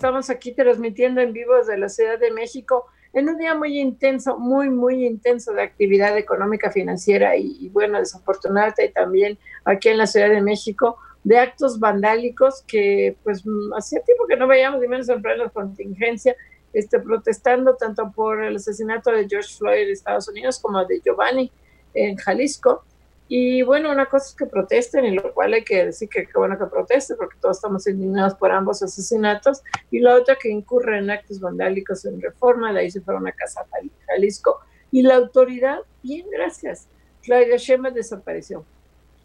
Estamos aquí transmitiendo en vivo desde la Ciudad de México en un día muy intenso, muy, muy intenso de actividad económica, financiera y, bueno, desafortunada y también aquí en la Ciudad de México, de actos vandálicos que pues hacía tiempo que no veíamos, ni menos en plena contingencia, este, protestando tanto por el asesinato de George Floyd en Estados Unidos como de Giovanni en Jalisco. Y bueno, una cosa es que protesten, y lo cual hay que decir que qué bueno que protesten, porque todos estamos indignados por ambos asesinatos, y la otra que incurre en actos vandálicos en reforma, de ahí se fueron a casa Jalisco, y la autoridad, bien, gracias, Claudia Sheinbaum desapareció.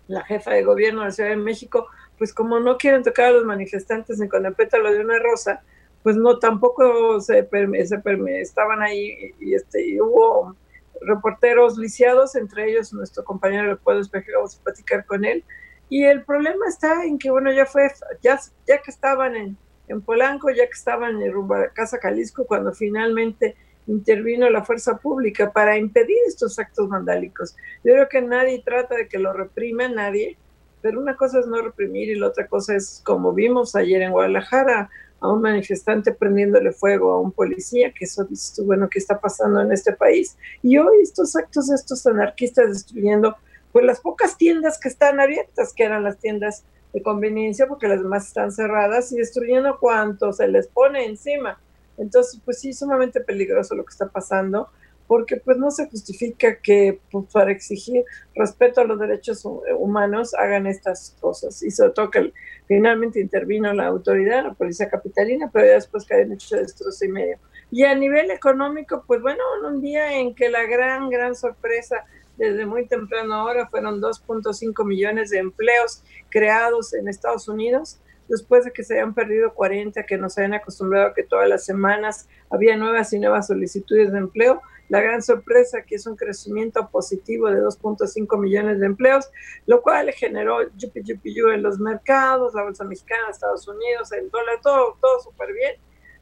La jefa de gobierno de la Ciudad de México, pues como no quieren tocar a los manifestantes ni con el pétalo de una rosa, pues no, tampoco se, se estaban ahí y, este, y hubo reporteros lisiados, entre ellos nuestro compañero del Pueblo Espejo, vamos a platicar con él. Y el problema está en que, bueno, ya fue, ya, ya que estaban en, en Polanco, ya que estaban en Casa Jalisco, cuando finalmente intervino la fuerza pública para impedir estos actos vandálicos. Yo creo que nadie trata de que lo reprima, nadie, pero una cosa es no reprimir y la otra cosa es, como vimos ayer en Guadalajara, a un manifestante prendiéndole fuego a un policía, que eso dices bueno, ¿qué está pasando en este país? Y hoy estos actos de estos anarquistas destruyendo pues las pocas tiendas que están abiertas, que eran las tiendas de conveniencia, porque las demás están cerradas, y destruyendo cuanto se les pone encima. Entonces, pues sí, sumamente peligroso lo que está pasando porque pues no se justifica que pues, para exigir respeto a los derechos humanos hagan estas cosas y sobre todo que finalmente intervino la autoridad, la policía capitalina, pero ya después caen hecho destrozo y medio. Y a nivel económico, pues bueno, un día en que la gran, gran sorpresa desde muy temprano ahora fueron 2.5 millones de empleos creados en Estados Unidos, después de que se hayan perdido 40, que nos habían acostumbrado a que todas las semanas había nuevas y nuevas solicitudes de empleo, la gran sorpresa que es un crecimiento positivo de 2.5 millones de empleos, lo cual generó yupi yupi en los mercados, la bolsa mexicana, Estados Unidos, el dólar, todo, todo súper bien.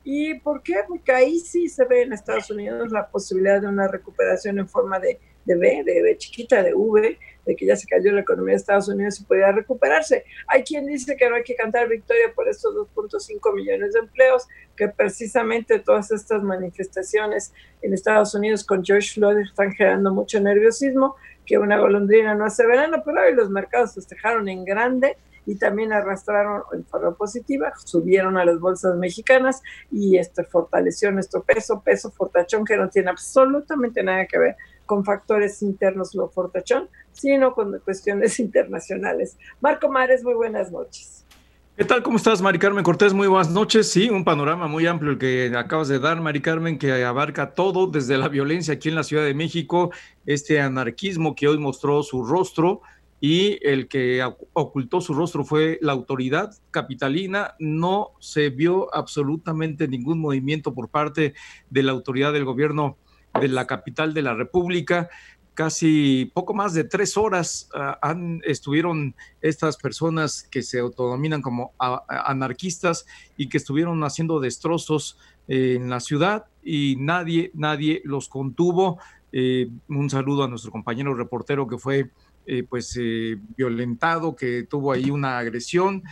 ¿Y por qué? Porque ahí sí se ve en Estados Unidos la posibilidad de una recuperación en forma de, de B, de, de chiquita, de V, de que ya se cayó la economía de Estados Unidos y podía recuperarse. Hay quien dice que no hay que cantar victoria por estos 2.5 millones de empleos, que precisamente todas estas manifestaciones en Estados Unidos con George Floyd están generando mucho nerviosismo, que una golondrina no hace verano, pero hoy los mercados festejaron en grande y también arrastraron en forma positiva, subieron a las bolsas mexicanas y esto fortaleció nuestro peso, peso fortachón que no tiene absolutamente nada que ver con factores internos lo fortachón, sino con cuestiones internacionales. Marco Mares, muy buenas noches. ¿Qué tal? ¿Cómo estás, Mari Carmen Cortés? Muy buenas noches. Sí, un panorama muy amplio el que acabas de dar, Mari Carmen, que abarca todo, desde la violencia aquí en la Ciudad de México, este anarquismo que hoy mostró su rostro y el que ocultó su rostro fue la autoridad capitalina. No se vio absolutamente ningún movimiento por parte de la autoridad del gobierno de la capital de la República. Casi poco más de tres horas ah, han, estuvieron estas personas que se autodominan como anarquistas y que estuvieron haciendo destrozos eh, en la ciudad y nadie, nadie los contuvo. Eh, un saludo a nuestro compañero reportero que fue eh, pues violentado, que tuvo ahí una agresión,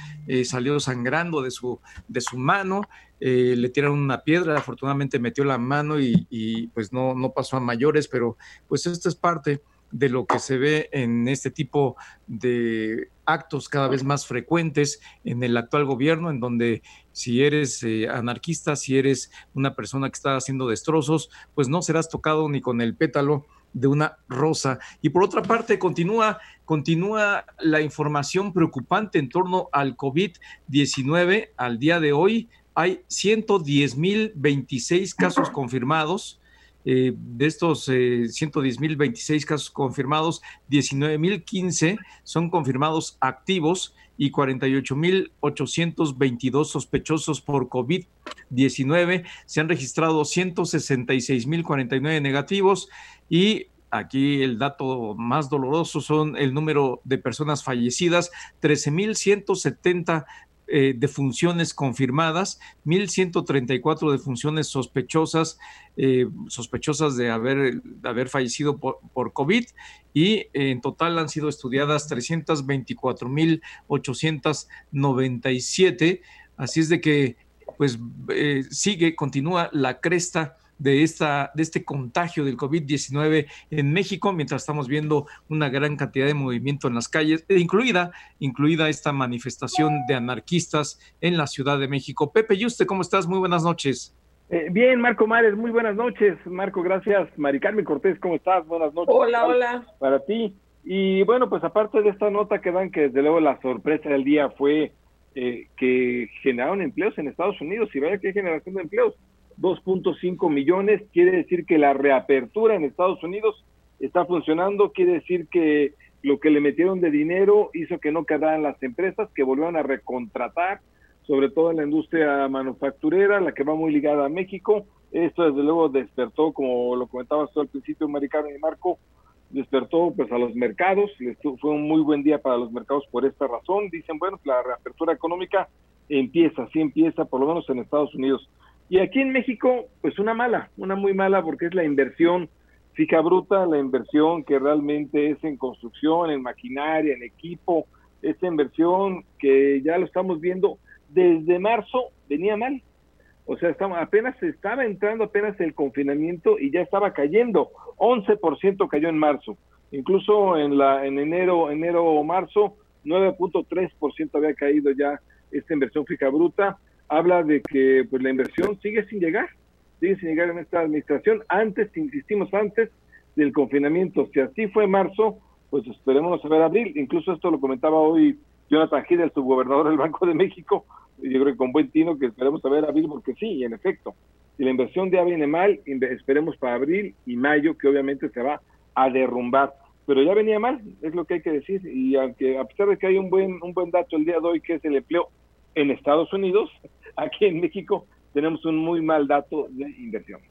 salió sangrando de su, de su mano eh, le tiraron una piedra, afortunadamente metió la mano y, pues no, no pasó a mayores, pero pues esto es parte de lo que se ve en este tipo de actos cada vez más frecuentes en el actual gobierno, en donde si eres eh, anarquista, si eres una persona que está haciendo destrozos, pues no serás tocado ni con el pétalo de una rosa. Y por otra parte, continúa, continúa la información preocupante en torno al COVID-19 al día de hoy hay 110.026 casos confirmados. Eh, de estos eh, 110.026 casos confirmados, 19.015 son confirmados activos y 48.822 sospechosos por COVID-19. Se han registrado 166.049 negativos y aquí el dato más doloroso son el número de personas fallecidas, 13.170 eh, defunciones confirmadas, 1.134 defunciones sospechosas, eh, sospechosas de haber, haber fallecido por, por COVID y en total han sido estudiadas 324.897. Así es de que pues eh, sigue, continúa la cresta de, esta, de este contagio del COVID-19 en México, mientras estamos viendo una gran cantidad de movimiento en las calles, e incluida, incluida esta manifestación de anarquistas en la Ciudad de México. Pepe Yuste, ¿cómo estás? Muy buenas noches. Eh, bien, Marco Mares, muy buenas noches. Marco, gracias. Mari Carmen Cortés, ¿cómo estás? Buenas noches. Hola, hola. Para ti. Y bueno, pues aparte de esta nota que dan, que desde luego la sorpresa del día fue eh, que generaron empleos en Estados Unidos, y vaya que generación de empleos. 2.5 millones, quiere decir que la reapertura en Estados Unidos está funcionando, quiere decir que lo que le metieron de dinero hizo que no quedaran las empresas, que volvieron a recontratar, sobre todo en la industria manufacturera, la que va muy ligada a México. Esto desde luego despertó, como lo comentabas tú al principio, Maricarmen y Marco, despertó pues a los mercados, fue un muy buen día para los mercados por esta razón. Dicen, bueno, la reapertura económica empieza, sí empieza, por lo menos en Estados Unidos. Y aquí en México, pues una mala, una muy mala porque es la inversión fija bruta, la inversión que realmente es en construcción, en maquinaria, en equipo, esta inversión que ya lo estamos viendo desde marzo venía mal. O sea, estamos, apenas estaba entrando apenas el confinamiento y ya estaba cayendo. 11% cayó en marzo. Incluso en la en enero, enero o marzo, 9.3% había caído ya esta inversión fija bruta habla de que pues la inversión sigue sin llegar, sigue sin llegar en esta administración. Antes, insistimos antes del confinamiento, si así fue marzo, pues esperemos a ver abril. Incluso esto lo comentaba hoy Jonathan Gil, el subgobernador del Banco de México, yo creo que con buen tino que esperemos a ver abril, porque sí, en efecto, si la inversión ya viene mal, esperemos para abril y mayo, que obviamente se va a derrumbar. Pero ya venía mal, es lo que hay que decir, y aunque a pesar de que hay un buen, un buen dato el día de hoy, que es el empleo en Estados Unidos, aquí en México tenemos un muy mal dato de inversión.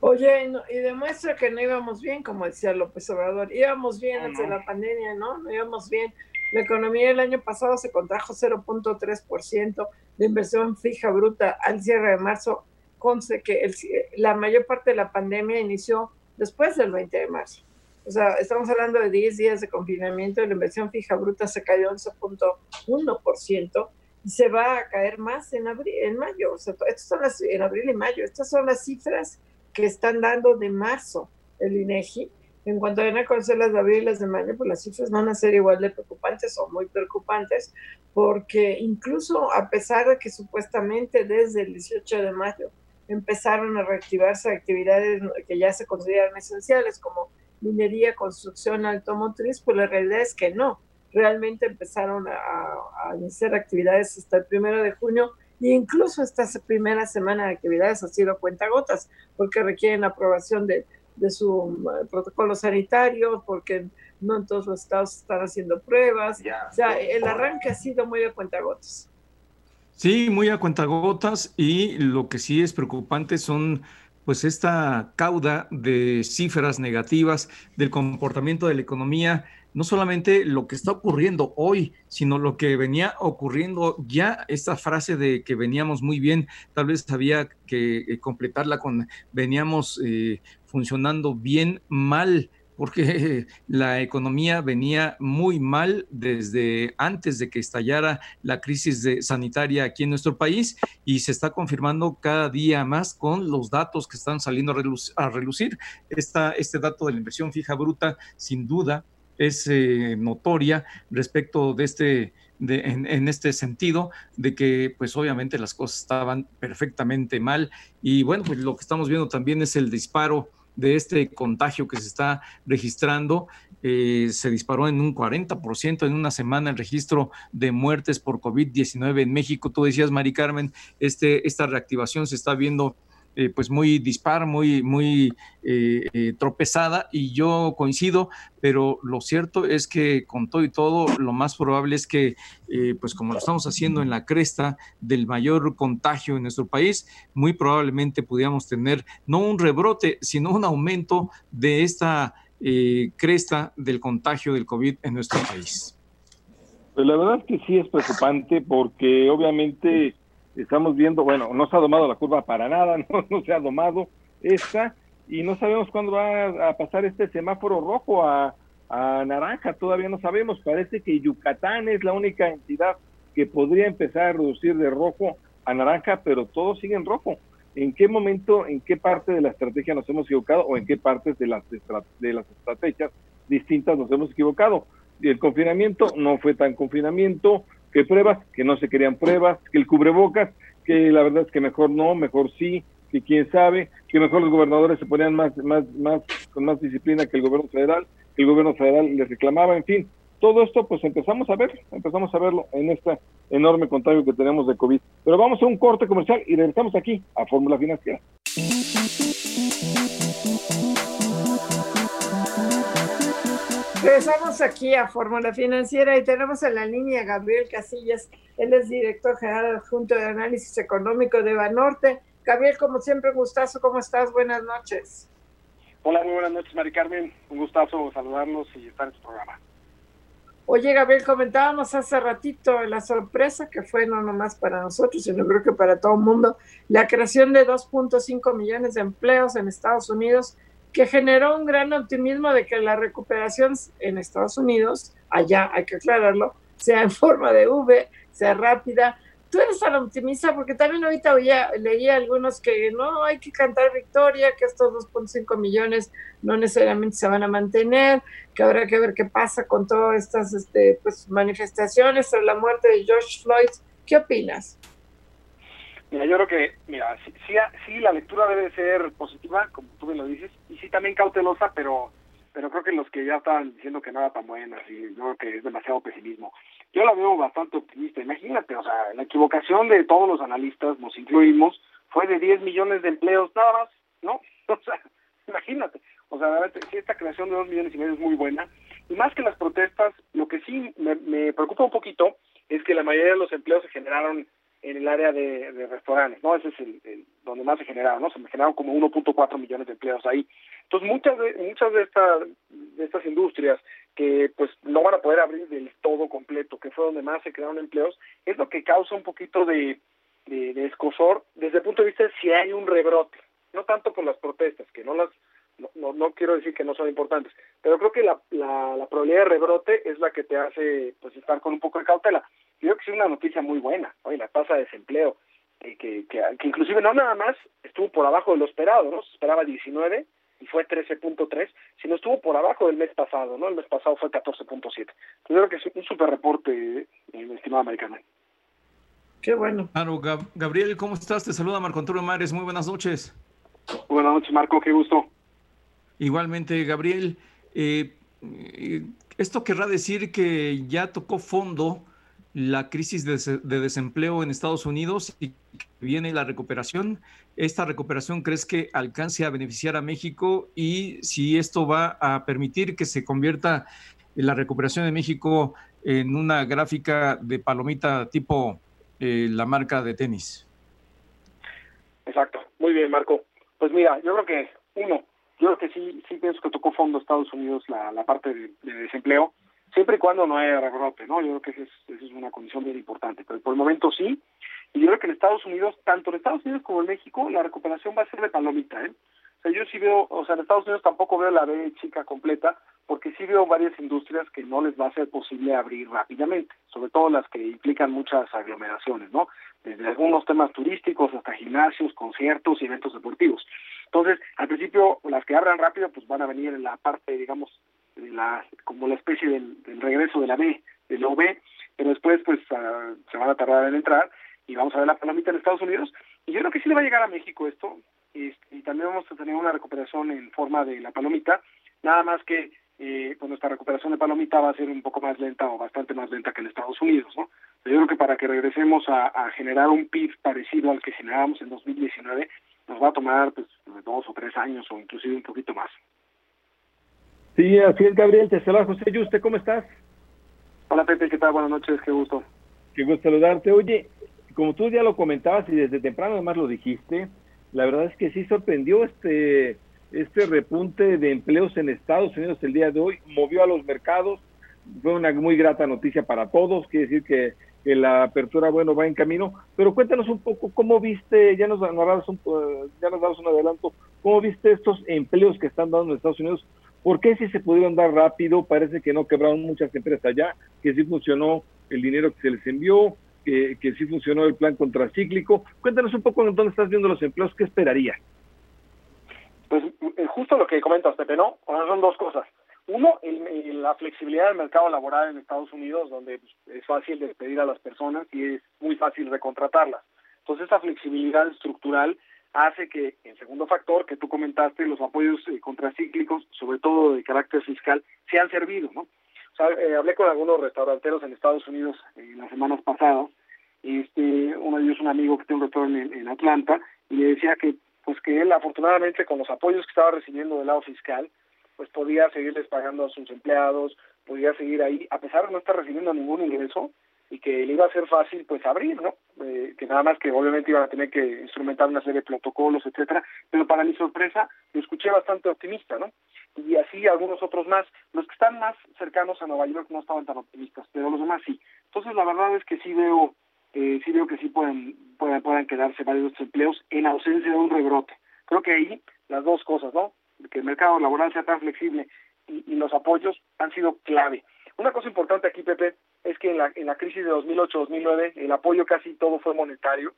Oye, y demuestra que no íbamos bien, como decía López Obrador, íbamos bien antes de la pandemia, ¿no? No íbamos bien. La economía el año pasado se contrajo 0.3% de inversión fija bruta al cierre de marzo, conce que el, la mayor parte de la pandemia inició después del 20 de marzo. O sea, estamos hablando de 10 días de confinamiento y la inversión fija bruta se cayó 11.1% se va a caer más en abril, en mayo. O sea, estas son las, en abril y mayo. Estas son las cifras que están dando de marzo el INEGI. En cuanto a conocer las de abril y las de mayo, pues las cifras van a ser igual de preocupantes o muy preocupantes, porque incluso a pesar de que supuestamente desde el 18 de mayo empezaron a reactivarse actividades que ya se consideran esenciales, como minería, construcción, automotriz, pues la realidad es que no realmente empezaron a, iniciar actividades hasta el primero de junio e incluso esta primera semana de actividades ha sido cuentagotas porque requieren aprobación de, su eh, protocolo sanitario, porque no en todos los estados están haciendo pruebas. o sea, el arranque ha sido muy de cuentagotas. Sí, muy a cuentagotas y lo que sí es preocupante son pues esta cauda de cifras negativas del comportamiento de la economía no solamente lo que está ocurriendo hoy, sino lo que venía ocurriendo ya, esta frase de que veníamos muy bien, tal vez había que eh, completarla con veníamos eh, funcionando bien, mal, porque la economía venía muy mal desde antes de que estallara la crisis sanitaria aquí en nuestro país y se está confirmando cada día más con los datos que están saliendo a relucir. este dato de la inversión fija bruta, sin duda, es eh, notoria respecto de este, de, en, este sentido, de que pues obviamente las cosas estaban perfectamente mal. Y bueno, pues lo que estamos viendo también es el disparo de este contagio que se está registrando. Eh, se disparó en un 40% en una semana el registro de muertes por COVID-19 en México. Tú decías, Mari Carmen, este, esta reactivación se está viendo eh, pues muy dispar, muy, muy eh, tropezada y yo coincido, pero lo cierto es que con todo y todo, lo más probable es que, pues como lo estamos haciendo en la cresta del mayor contagio en nuestro país, muy probablemente pudiéramos tener no un rebrote, sino un aumento de esta cresta del contagio del COVID en nuestro país. Pues la verdad es que sí es preocupante porque obviamente estamos viendo, bueno, no se ha domado la curva para nada, no, se ha domado esta y no sabemos cuándo va a pasar este semáforo rojo a, naranja, todavía no sabemos, parece que Yucatán es la única entidad que podría empezar a reducir de rojo a naranja, pero todo sigue en rojo. ¿En qué momento, en qué parte de la estrategia nos hemos equivocado o en qué partes de las, de las estrategias distintas nos hemos equivocado? El confinamiento no fue tan confinamiento, que pruebas, que no se querían pruebas, que el cubrebocas, que la verdad es que mejor no, mejor sí, que quién sabe, que mejor los gobernadores se ponían más, más, más, con más disciplina que el gobierno federal, que el gobierno federal les reclamaba, en fin, todo esto pues empezamos a ver, empezamos a verlo en este enorme contagio que tenemos de COVID. Pero vamos a un corte comercial y regresamos aquí a Fórmula Financiera. Regresamos aquí a Fórmula Financiera y tenemos en la línea a Gabriel Casillas. Él es director general adjunto de análisis económico de Banorte. Gabriel, como siempre, gustazo, ¿cómo estás? Buenas noches. Hola, muy buenas noches, Mari Carmen. Un gustazo saludarlos y estar en su programa. Oye, Gabriel, comentábamos hace ratito la sorpresa que fue no nomás para nosotros, sino creo que para todo el mundo, la creación de 2.5 millones de empleos en Estados Unidos que generó un gran optimismo de que la recuperación en Estados Unidos, allá hay que aclararlo, sea en forma de V, sea rápida. Tú eres tan optimista porque también ahorita oía, leía algunos que no hay que cantar victoria, que estos 2.5 millones no necesariamente se van a mantener, que habrá que ver qué pasa con todas estas este, pues, manifestaciones tras la muerte de George Floyd. ¿Qué opinas? Mira, yo creo que, mira, sí, sí, la lectura debe ser positiva, como tú me lo dices, y sí también cautelosa, pero pero creo que los que ya estaban diciendo que no era tan buena, sí, yo creo que es demasiado pesimismo. Yo la veo bastante optimista. Imagínate, o sea, la equivocación de todos los analistas, nos incluimos, fue de 10 millones de empleos nada más, ¿no? O sea, imagínate. O sea, sí, esta creación de 2 millones y medio es muy buena. Y más que las protestas, lo que sí me, me preocupa un poquito es que la mayoría de los empleos se generaron en el área de, restaurantes, ¿no? Ese es el, donde más se generaron, ¿no? Se generaron como 1.4 millones de empleos ahí. Entonces, muchas de, muchas de, estas de estas industrias que pues no van a poder abrir del todo completo, que fue donde más se crearon empleos, es lo que causa un poquito de, de, escosor desde el punto de vista de si hay un rebrote, no tanto por las protestas, que no las no, no, quiero decir que no son importantes, pero creo que la, la, la probabilidad de rebrote es la que te hace pues estar con un poco de cautela creo que es una noticia muy buena, hoy la tasa de desempleo, eh, que, que, inclusive no nada más estuvo por abajo de lo esperado, ¿no? Se esperaba 19 y fue 13.3, sino estuvo por abajo del mes pasado, ¿no? El mes pasado fue 14.7. Yo creo que es un super reporte, eh, estimado americano. Qué bueno. Claro, Gabriel, ¿cómo estás? Te saluda Marco Antonio Mares, muy buenas noches. Buenas noches, Marco, qué gusto. Igualmente, Gabriel, eh, eh esto querrá decir que ya tocó fondo la crisis de, desempleo en Estados Unidos y viene la recuperación. ¿Esta recuperación crees que alcance a beneficiar a México y si esto va a permitir que se convierta la recuperación de México en una gráfica de palomita tipo eh, la marca de tenis? Exacto, muy bien Marco. Pues mira, yo creo que uno, yo creo que sí, sí pienso que tocó fondo Estados Unidos la, la parte de desempleo siempre y cuando no haya rebrote, ¿no? Yo creo que esa es, es una condición bien importante, pero por el momento sí, y yo creo que en Estados Unidos, tanto en Estados Unidos como en México, la recuperación va a ser de palomita, ¿eh? O sea, yo sí veo, o sea, en Estados Unidos tampoco veo la B chica completa, porque sí veo varias industrias que no les va a ser posible abrir rápidamente, sobre todo las que implican muchas aglomeraciones, ¿no? Desde algunos temas turísticos hasta gimnasios, conciertos y eventos deportivos. Entonces, al principio, las que abran rápido, pues van a venir en la parte, digamos, la, como la especie del, regreso de la B, del OB, pero después pues ah, se van a tardar en entrar y vamos a ver la palomita en Estados Unidos. Y yo creo que sí le va a llegar a México esto, y, y también vamos a tener una recuperación en forma de la palomita, nada más que eh, pues nuestra recuperación de palomita va a ser un poco más lenta o bastante más lenta que en Estados Unidos, ¿no? Yo creo que para que regresemos a, a generar un PIB parecido al que generábamos en 2019, nos va a tomar pues dos o tres años o inclusive un poquito más. Sí, así es, Gabriel. Te saluda José Yuste. ¿Cómo estás? Hola, Pepe. ¿Qué tal? Buenas noches. Qué gusto. Qué gusto saludarte. Oye, como tú ya lo comentabas y desde temprano además lo dijiste, la verdad es que sí sorprendió este este repunte de empleos en Estados Unidos el día de hoy, movió a los mercados, fue una muy grata noticia para todos, quiere decir que, que la apertura, bueno, va en camino, pero cuéntanos un poco cómo viste, ya nos, un, ya nos damos un adelanto, cómo viste estos empleos que están dando en Estados Unidos, ¿por qué si se pudieron dar rápido? Parece que no quebraron muchas empresas allá, que sí funcionó el dinero que se les envió, que, que sí funcionó el plan contracíclico. Cuéntanos un poco en dónde estás viendo los empleos, ¿qué esperaría? Pues eh, justo lo que comentas, Pepe, ¿no? son dos cosas. Uno, el, la flexibilidad del mercado laboral en Estados Unidos, donde pues, es fácil despedir a las personas y es muy fácil recontratarlas. Entonces, esa flexibilidad estructural hace que, el segundo factor que tú comentaste, los apoyos eh, contracíclicos, sobre todo de carácter fiscal, se han servido, ¿no? O sea, eh, hablé con algunos restauranteros en Estados Unidos en las semanas pasadas, este, uno de ellos un amigo que tiene un restaurante en Atlanta, y le decía que pues que él afortunadamente con los apoyos que estaba recibiendo del lado fiscal, pues podía seguirles pagando a sus empleados, podía seguir ahí, a pesar de no estar recibiendo ningún ingreso, y que le iba a ser fácil pues abrir, ¿no? Eh, que nada más que obviamente iban a tener que instrumentar una serie de protocolos, etcétera, pero para mi sorpresa lo escuché bastante optimista, ¿no? Y así algunos otros más, los que están más cercanos a Nueva York no estaban tan optimistas, pero los demás sí. Entonces la verdad es que sí veo eh, sí veo que sí pueden, pueden, puedan quedarse varios empleos en ausencia de un rebrote. Creo que ahí las dos cosas, ¿no? Que el mercado laboral sea tan flexible y, y los apoyos han sido clave. Una cosa importante aquí, Pepe, es que en la, en la crisis de 2008-2009 el apoyo casi todo fue monetario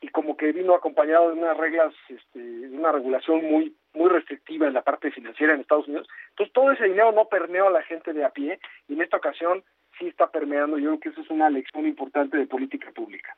y como que vino acompañado de unas reglas, este, de una regulación muy muy restrictiva en la parte financiera en Estados Unidos. Entonces todo ese dinero no permeó a la gente de a pie y en esta ocasión sí está permeando. Yo creo que eso es una lección importante de política pública.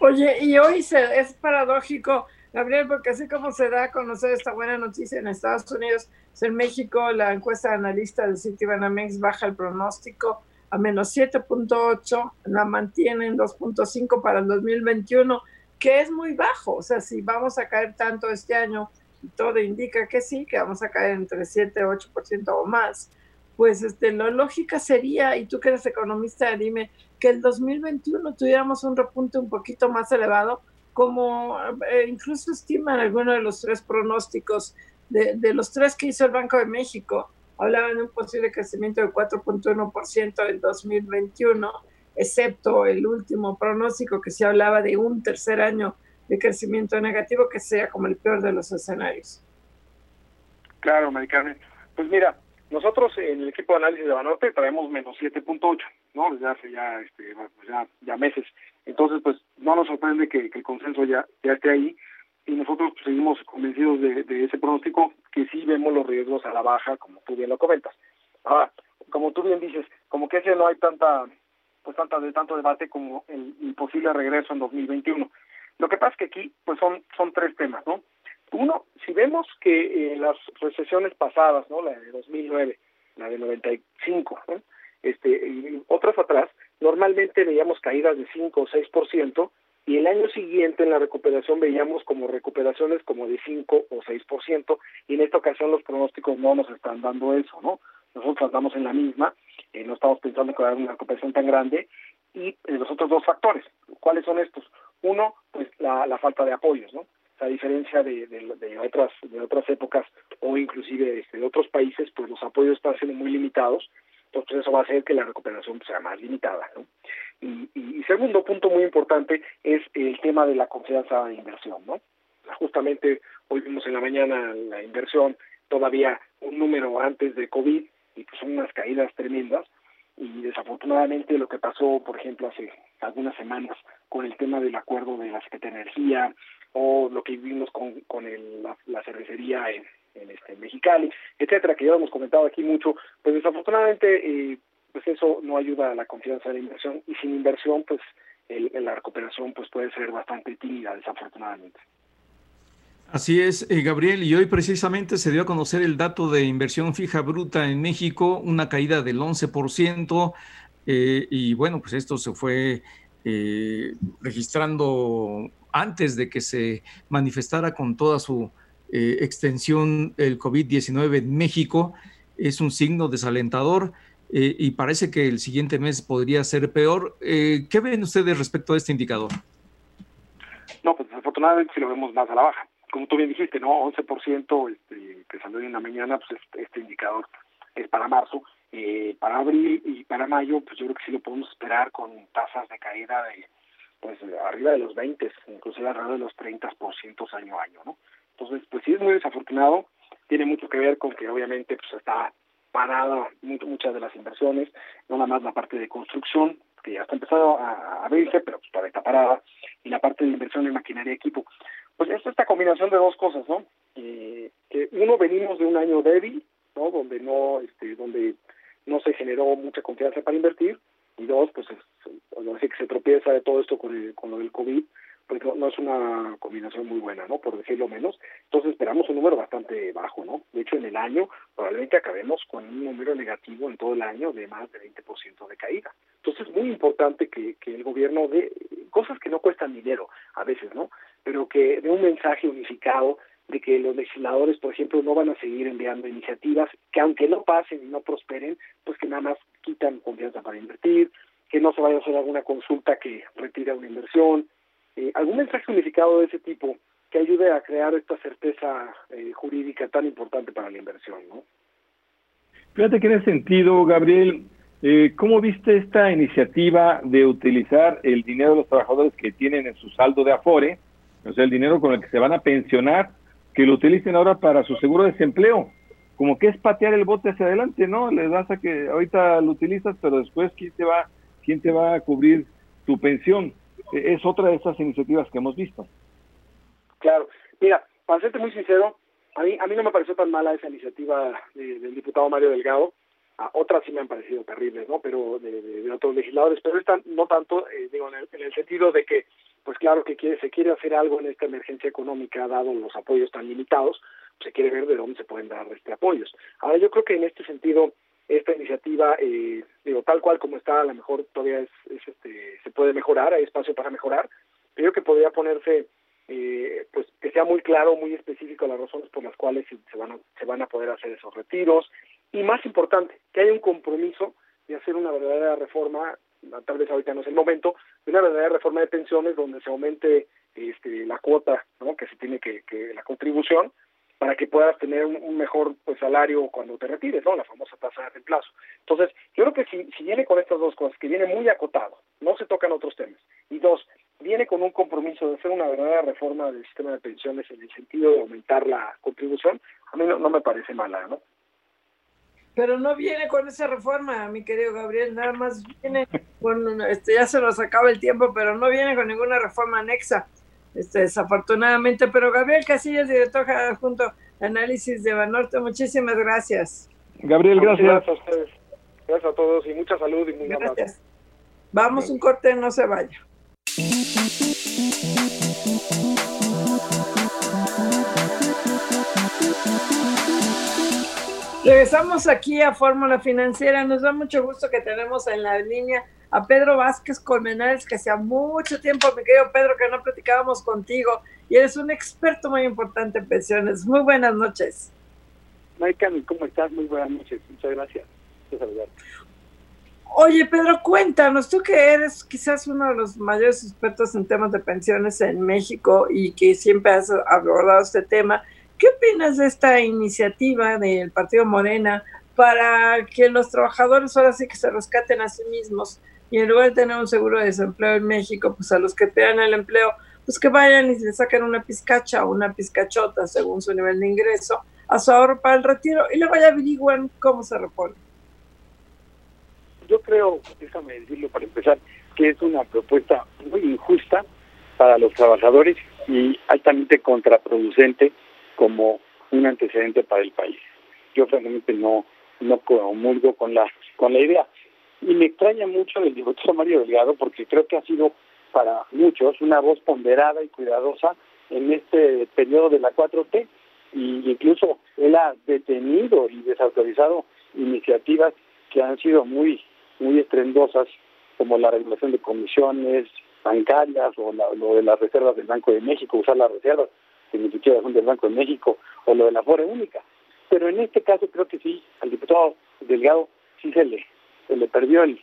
Oye, y hoy se, es paradójico, Gabriel, porque así como se da a conocer esta buena noticia en Estados Unidos, en México la encuesta de analista del Citibanamex baja el pronóstico a menos 7.8, la mantiene en 2.5 para el 2021, que es muy bajo. O sea, si vamos a caer tanto este año, todo indica que sí, que vamos a caer entre 7 y 8% o más pues este, lo lógica sería, y tú que eres economista, dime, que el 2021 tuviéramos un repunte un poquito más elevado, como eh, incluso estiman algunos de los tres pronósticos, de, los tres que hizo el Banco de México, hablaban de un posible crecimiento de 4.1% en 2021, excepto el último pronóstico que se hablaba de un tercer año de crecimiento negativo, que sea como el peor de los escenarios. Claro, Maricarmen. Pues mira, nosotros en el equipo de análisis de Banorte traemos menos 7.8, ¿no? Desde hace ya, este, ya, ya meses. Entonces, pues no nos sorprende que, el consenso ya esté ahí y nosotros seguimos convencidos de, ese pronóstico que sí vemos los riesgos a la baja, como tú bien lo comentas. Ahora, como tú bien dices, como que ese no hay tanta, pues tanta de tanto debate como el, posible regreso en 2021. Lo que pasa es que aquí, pues son, son tres temas, ¿no? Uno, si vemos que en las recesiones pasadas, ¿no? La de 2009, la de 95, ¿no? Este, otras atrás, normalmente veíamos caídas de 5 o 6%, y el año siguiente en la recuperación veíamos como recuperaciones como de 5 o 6%, y en esta ocasión los pronósticos no nos están dando eso, ¿no? Nosotros andamos en la misma, eh, no estamos pensando que va una recuperación tan grande, y eh, los otros dos factores, ¿cuáles son estos? Uno, pues la, la falta de apoyos, ¿no? a diferencia de, de, otras de otras épocas o inclusive este, de otros países, pues los apoyos están siendo muy limitados, entonces eso va a hacer que la recuperación sea más limitada. ¿no? Y, y, segundo punto muy importante es el tema de la confianza de inversión. ¿no? Justamente hoy vimos en la mañana la inversión todavía un número antes de COVID y pues son unas caídas tremendas y desafortunadamente lo que pasó, por ejemplo, hace algunas semanas con el tema del acuerdo de la Secretaría de Energía, o lo que vivimos con, con el, la, cervecería en, en, este, Mexicali, etcétera, que ya hemos comentado aquí mucho, pues desafortunadamente eh, pues eso no ayuda a la confianza de la inversión y sin inversión pues el, la recuperación pues puede ser bastante tímida desafortunadamente. Así es, eh, Gabriel, y hoy precisamente se dio a conocer el dato de inversión fija bruta en México, una caída del 11%, eh, y bueno, pues esto se fue eh, registrando antes de que se manifestara con toda su eh, extensión el COVID-19 en México, es un signo desalentador. Eh, y parece que el siguiente mes podría ser peor. Eh, ¿Qué ven ustedes respecto a este indicador? No, pues desafortunadamente si lo vemos más a la baja. Como tú bien dijiste, ¿no? 11% este, que salió en la mañana, pues este, este indicador es para marzo. Eh, para abril y para mayo, pues yo creo que sí lo podemos esperar con tasas de caída de pues arriba de los 20, inclusive alrededor de los 30% año a año, ¿no? Entonces, pues sí es muy desafortunado, tiene mucho que ver con que obviamente pues está parada muchas de las inversiones, no nada más la parte de construcción, que ya está empezando a, abrirse, pero pues todavía está parada, y la parte de inversión en maquinaria y equipo. Pues es esta combinación de dos cosas, ¿no? Eh, que uno, venimos de un año débil, ¿no? Donde no, este, donde no se generó mucha confianza para invertir, y dos, pues es, que se tropieza de todo esto con, con lo del COVID, pues no, es una combinación muy buena, ¿no? Por decirlo menos. Entonces esperamos un número bastante bajo, ¿no? De hecho, en el año probablemente acabemos con un número negativo en todo el año de más de 20% de caída. Entonces es muy importante que, que el gobierno dé cosas que no cuestan dinero a veces, ¿no? Pero que dé un mensaje unificado de que los legisladores, por ejemplo, no van a seguir enviando iniciativas que aunque no pasen y no prosperen, pues que nada más quitan confianza para invertir, que no se vaya a hacer alguna consulta que retire una inversión, eh, algún mensaje unificado de ese tipo que ayude a crear esta certeza eh, jurídica tan importante para la inversión, ¿no? Fíjate que en ese sentido, Gabriel, eh, ¿cómo viste esta iniciativa de utilizar el dinero de los trabajadores que tienen en su saldo de Afore, o sea, el dinero con el que se van a pensionar, que lo utilicen ahora para su seguro de desempleo? Como que es patear el bote hacia adelante, ¿no? Les das a que ahorita lo utilizas, pero después, ¿quién te va, quién te va a cubrir tu pensión? Es otra de esas iniciativas que hemos visto. Claro, mira, para serte muy sincero, a mí, a mí no me pareció tan mala esa iniciativa del diputado Mario Delgado, a otras sí me han parecido terribles, ¿no? Pero de, otros legisladores, pero esta no tanto, eh, digo, en el, sentido de que, pues claro que quiere, se quiere hacer algo en esta emergencia económica, dado los apoyos tan limitados, se quiere ver de dónde se pueden dar este apoyos. Ahora yo creo que en este sentido esta iniciativa, eh, digo, tal cual como está, a lo mejor todavía es, este, se puede mejorar, hay espacio para mejorar, pero que podría ponerse, eh, pues que sea muy claro, muy específico las razones por las cuales se van, a, se van a poder hacer esos retiros, y más importante, que haya un compromiso de hacer una verdadera reforma, tal vez ahorita no es el momento, de una verdadera reforma de pensiones donde se aumente este, la cuota, que se tiene que, que la contribución, para que puedas tener un, mejor pues, salario cuando te retires, ¿no? La famosa tasa de reemplazo. Entonces, yo creo que si, viene con estas dos cosas, que viene muy acotado, no se tocan otros temas, y dos, viene con un compromiso de hacer una verdadera reforma del sistema de pensiones en el sentido de aumentar la contribución, a mí no, me parece mala, ¿no? Pero no viene con esa reforma, mi querido Gabriel, nada más viene con, este, ya se nos acaba el tiempo, pero no viene con ninguna reforma anexa este, desafortunadamente. Pero Gabriel Casillas, director junto Análisis de Banorte, muchísimas gracias. Gabriel, gracias. Gracias a ustedes. Gracias a todos y mucha salud y muy gracias. Vamos un corte, no se vaya. Regresamos aquí a Fórmula Financiera. Nos da mucho gusto que tenemos en la línea a Pedro Vázquez Colmenares, que hacía mucho tiempo, mi querido Pedro, que no platicábamos contigo, y eres un experto muy importante en pensiones. Muy buenas noches. Maicami, ¿cómo estás? Muy buenas noches, muchas gracias. Oye, Pedro, cuéntanos, tú que eres quizás uno de los mayores expertos en temas de pensiones en México y que siempre has abordado este tema, ¿qué opinas de esta iniciativa del Partido Morena para que los trabajadores ahora sí que se rescaten a sí mismos? Y en lugar de tener un seguro de desempleo en México, pues a los que tengan el empleo, pues que vayan y le saquen una pizcacha o una pizcachota según su nivel de ingreso a su ahorro para el retiro y luego ya averigüen cómo se repone. Yo creo, déjame decirlo para empezar, que es una propuesta muy injusta para los trabajadores y altamente contraproducente como un antecedente para el país. Yo francamente no no comulgo con la con la idea. Y me extraña mucho el diputado Mario Delgado porque creo que ha sido para muchos una voz ponderada y cuidadosa en este periodo de la 4T y incluso él ha detenido y desautorizado iniciativas que han sido muy muy estrendosas como la regulación de comisiones, bancarias o lo de las reservas del Banco de México, usar las reservas que ni siquiera son del Banco de México, o lo de la Fore Única. Pero en este caso creo que sí, al diputado Delgado sí se le, se le perdió el,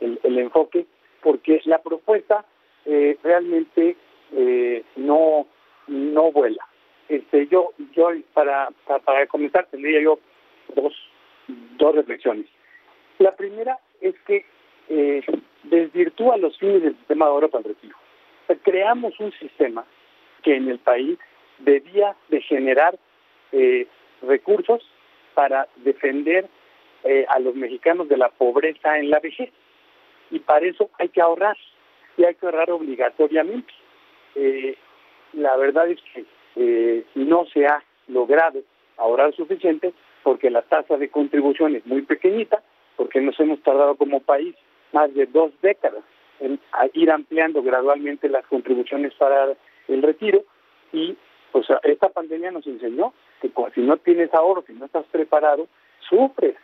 el, enfoque, porque la propuesta eh, realmente eh, no, no vuela. Este, yo, yo para, para, comenzar tendría yo dos, dos reflexiones. La primera es que eh, desvirtúa los fines del sistema de oro para creamos un sistema que en el país debía de generar eh, recursos para defender eh, a los mexicanos de la pobreza en la vejez. Y para eso hay que ahorrar, y hay que ahorrar obligatoriamente. Eh, la verdad es que no se ha logrado ahorrar suficiente porque la tasa de contribución es muy pequeñita, porque nos hemos tardado como país más de dos décadas en ir ampliando gradualmente las contribuciones para el retiro y pues esta pandemia nos enseñó que si no tienes ahorro, si no estás preparado, sufres,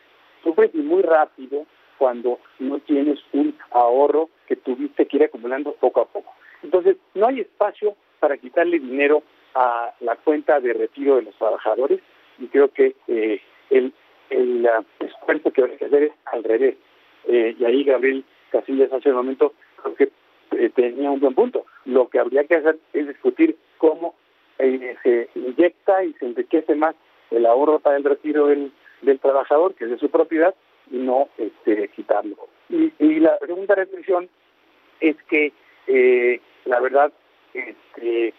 sufres muy rápido cuando no tienes un ahorro que tuviste que ir acumulando poco a poco. Entonces, no hay espacio para quitarle dinero a la cuenta de retiro de los trabajadores y creo que eh, el, el uh, esfuerzo que hay que hacer es al revés. Eh, y ahí Gabriel Casillas hace un momento creo que eh, tenía un buen punto. Lo que habría que hacer es discutir cómo eh, se inyecta y se enriquece más el ahorro para el retiro del, del trabajador, que es de su propiedad, y no este, quitarlo. Y, y la segunda reflexión es que, eh, la verdad, este,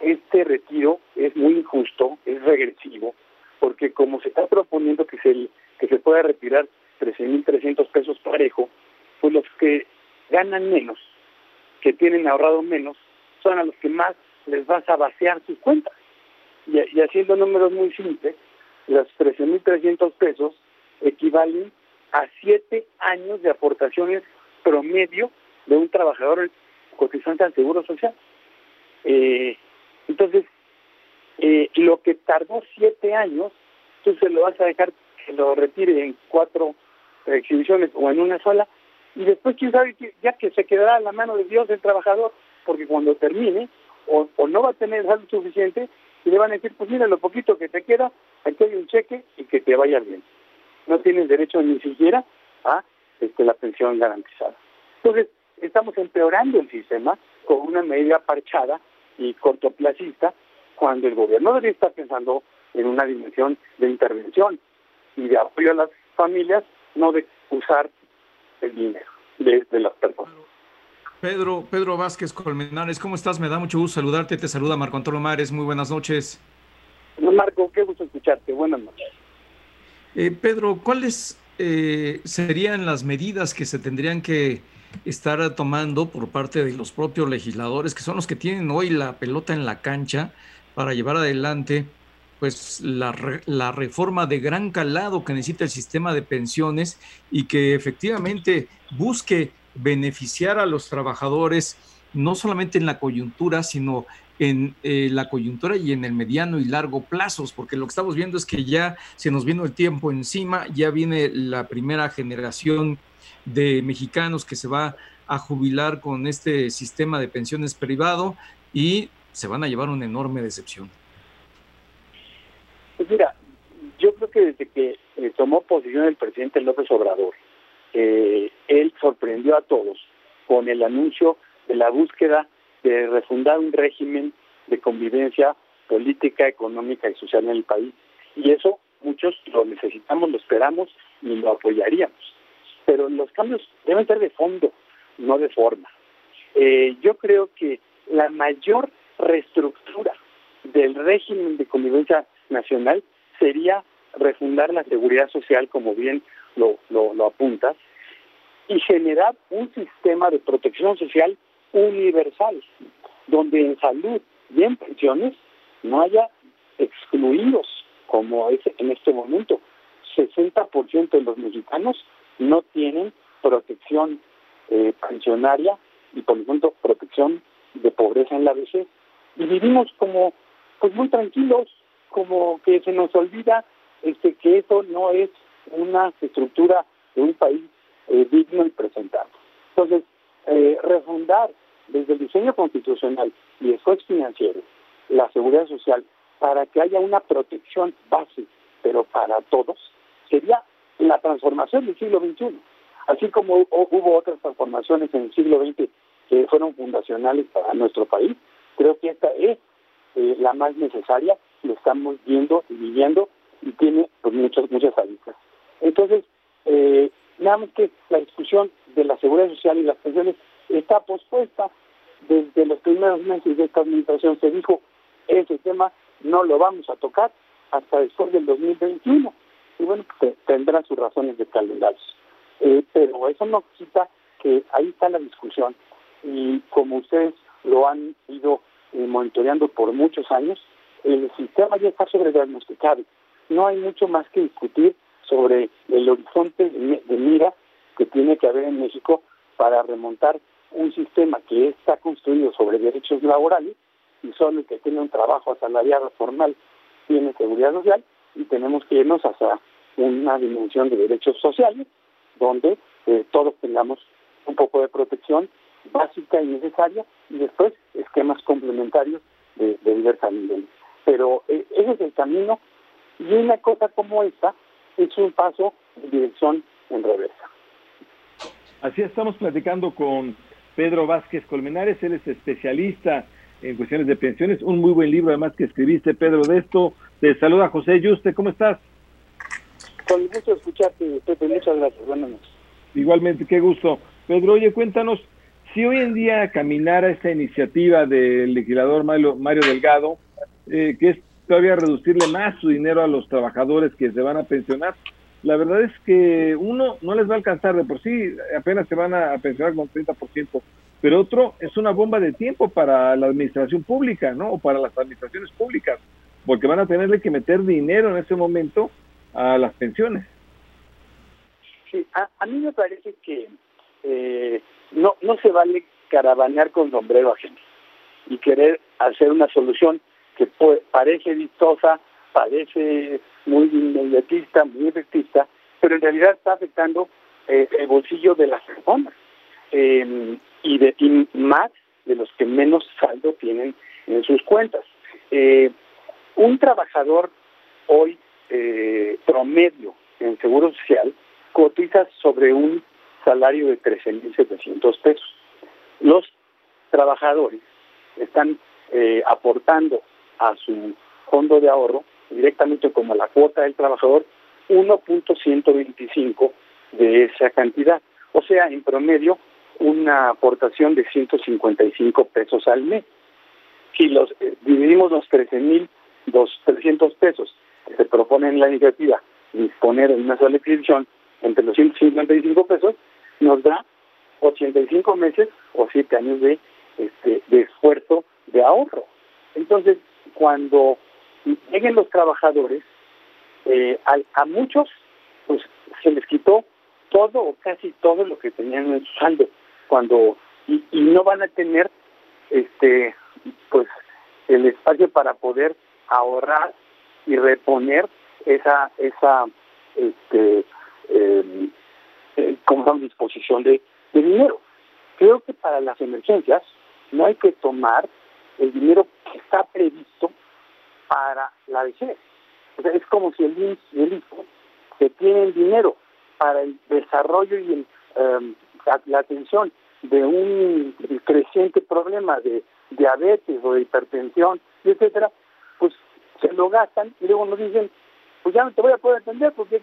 este retiro es muy injusto, es regresivo, porque como se está proponiendo que se, que se pueda retirar 13.300 pesos parejo, pues los que ganan menos, que tienen ahorrado menos, son a los que más les vas a vaciar sus cuentas. Y, haciendo números muy simples, los 13.300 pesos equivalen a siete años de aportaciones promedio de un trabajador cotizante al Seguro Social. Eh, entonces, eh, lo que tardó siete años, tú se lo vas a dejar que lo retire en cuatro exhibiciones o en una sola, y después, quién sabe, ya que se quedará a la mano de Dios el trabajador, porque cuando termine, o, no va a tener saldo suficiente y le van a decir, pues mira, lo poquito que te queda, aquí hay un cheque y que te vaya bien. No tienes derecho ni siquiera a este, la pensión garantizada. Entonces, estamos empeorando el sistema con una medida parchada y cortoplacista cuando el gobierno debería estar pensando en una dimensión de intervención y de apoyo a las familias, no de usar el dinero de, las personas. Pedro, Pedro Vázquez Colmenares, ¿cómo estás? Me da mucho gusto saludarte. Te saluda Marco Antonio Mares. Muy buenas noches. Marco, qué gusto escucharte. Buenas noches. Eh, Pedro, ¿cuáles eh, serían las medidas que se tendrían que estar tomando por parte de los propios legisladores, que son los que tienen hoy la pelota en la cancha para llevar adelante pues la, la reforma de gran calado que necesita el sistema de pensiones y que efectivamente busque beneficiar a los trabajadores no solamente en la coyuntura, sino en eh, la coyuntura y en el mediano y largo plazos, porque lo que estamos viendo es que ya se nos vino el tiempo encima, ya viene la primera generación de mexicanos que se va a jubilar con este sistema de pensiones privado y se van a llevar una enorme decepción. Pues mira, yo creo que desde que eh, tomó posición el presidente López Obrador, eh, él sorprendió a todos con el anuncio de la búsqueda de refundar un régimen de convivencia política, económica y social en el país. Y eso muchos lo necesitamos, lo esperamos y lo apoyaríamos. Pero los cambios deben ser de fondo, no de forma. Eh, yo creo que la mayor reestructura del régimen de convivencia nacional sería refundar la seguridad social, como bien lo, lo, apuntas, y generar un sistema de protección social universal, donde en salud y en pensiones no haya excluidos, como es en este momento. 60% de los mexicanos no tienen protección eh, pensionaria y por lo tanto protección de pobreza en la vejez. Y vivimos como pues muy tranquilos, como que se nos olvida este que eso no es una estructura de un país eh, digno y presentable. Entonces, eh, refundar desde el diseño constitucional y esfuerzo financiero la seguridad social para que haya una protección base, pero para todos, sería la transformación del siglo XXI. Así como hubo otras transformaciones en el siglo XX que fueron fundacionales para nuestro país, creo que esta es eh, la más necesaria, lo estamos viendo y viviendo y tiene pues, muchas, muchas aristas. Entonces, eh, nada más que la discusión de la seguridad social y las pensiones está pospuesta desde los primeros meses de esta administración. Se dijo, ese tema no lo vamos a tocar hasta después del 2021. Y bueno, pues, tendrán sus razones de calendario. Eh, pero eso no quita que ahí está la discusión. Y como ustedes lo han ido eh, monitoreando por muchos años, el sistema ya está sobrediagnosticado. No hay mucho más que discutir sobre el horizonte de mira que tiene que haber en México para remontar un sistema que está construido sobre derechos laborales y solo el que tiene un trabajo asalariado formal tiene seguridad social y tenemos que irnos hacia una dimensión de derechos sociales donde eh, todos tengamos un poco de protección básica y necesaria y después esquemas complementarios de, de diversas. Pero eh, ese es el camino y una cosa como esta es un paso en dirección en reversa. Así estamos platicando con Pedro Vázquez Colmenares, él es especialista en cuestiones de pensiones, un muy buen libro además que escribiste, Pedro, de esto. Te saluda José Yuste, ¿cómo estás? Con gusto escucharte, Pepe, muchas gracias, buenas noches. Igualmente, qué gusto. Pedro, oye, cuéntanos, si hoy en día caminara esta iniciativa del legislador Mario, Mario Delgado, eh, que es todavía reducirle más su dinero a los trabajadores que se van a pensionar, la verdad es que uno no les va a alcanzar de por sí, apenas se van a pensionar con 30%, pero otro es una bomba de tiempo para la administración pública, ¿no? O para las administraciones públicas, porque van a tenerle que meter dinero en ese momento a las pensiones. Sí, a, mí me parece que eh, no, no se vale caravanear con sombrero ajeno y querer hacer una solución que parece vistosa, parece muy inmediatista, muy efectista, pero en realidad está afectando eh, el bolsillo de las personas eh, y, de, y más de los que menos saldo tienen en sus cuentas. Eh, un trabajador hoy eh, promedio en Seguro Social cotiza sobre un salario de 13.700 pesos. Los trabajadores están eh, aportando a su fondo de ahorro directamente como la cuota del trabajador 1.125 de esa cantidad. O sea, en promedio, una aportación de 155 pesos al mes. Si los eh, dividimos los 13.000, los 300 pesos que se propone en la iniciativa disponer en una sola exhibición entre los 155 pesos, nos da 85 meses o 7 años de, este, de esfuerzo de ahorro. Entonces, cuando lleguen los trabajadores, eh, a, muchos pues se les quitó todo o casi todo lo que tenían en su saldo cuando y, no van a tener este pues el espacio para poder ahorrar y reponer esa esa este eh, eh como disposición de dinero. Creo que para las emergencias no hay que tomar el dinero que está previsto para la vejez. es como si el INS y el IFO que tienen dinero para el desarrollo y em, la, atención de un creciente problema de diabetes o de hipertensión, etcétera, pues se lo gastan y luego nos dicen, pues ya no te voy a poder atender porque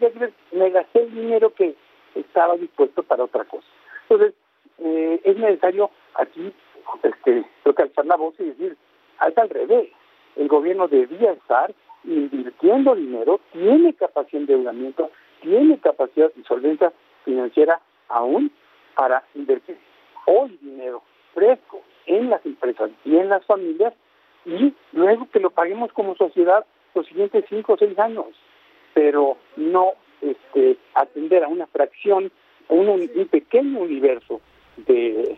me gasté el dinero que estaba dispuesto para otra cosa. Entonces, eh, es necesario aquí, este, que alzar la voz y decir, es al revés el gobierno debía estar invirtiendo dinero, tiene capacidad de endeudamiento, tiene capacidad de solvencia financiera aún para invertir hoy dinero fresco en las empresas y en las familias y luego que lo paguemos como sociedad los siguientes cinco o seis años, pero no este, atender a una fracción, un, un pequeño universo de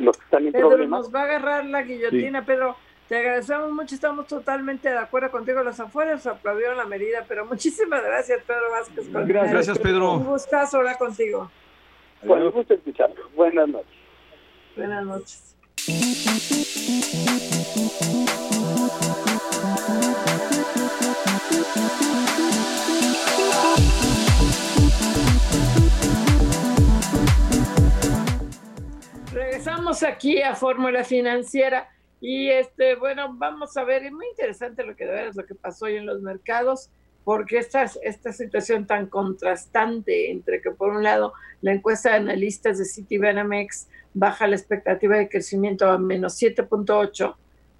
los que están en Pedro, problemas. Nos va a agarrar la guillotina, Pedro. Te agradecemos mucho, estamos totalmente de acuerdo contigo. Los afueras aplaudieron la medida, pero muchísimas gracias, Pedro Vázquez. Gracias, Pedro. Un gustazo hablar contigo. Bueno, gusto escucharlo. Buenas noches. Buenas noches. Regresamos aquí a Fórmula Financiera y este, bueno, vamos a ver, es muy interesante lo que de veras lo que pasó hoy en los mercados porque esta, esta situación tan contrastante entre que por un lado la encuesta de analistas de Citibanamex baja la expectativa de crecimiento a menos 7.8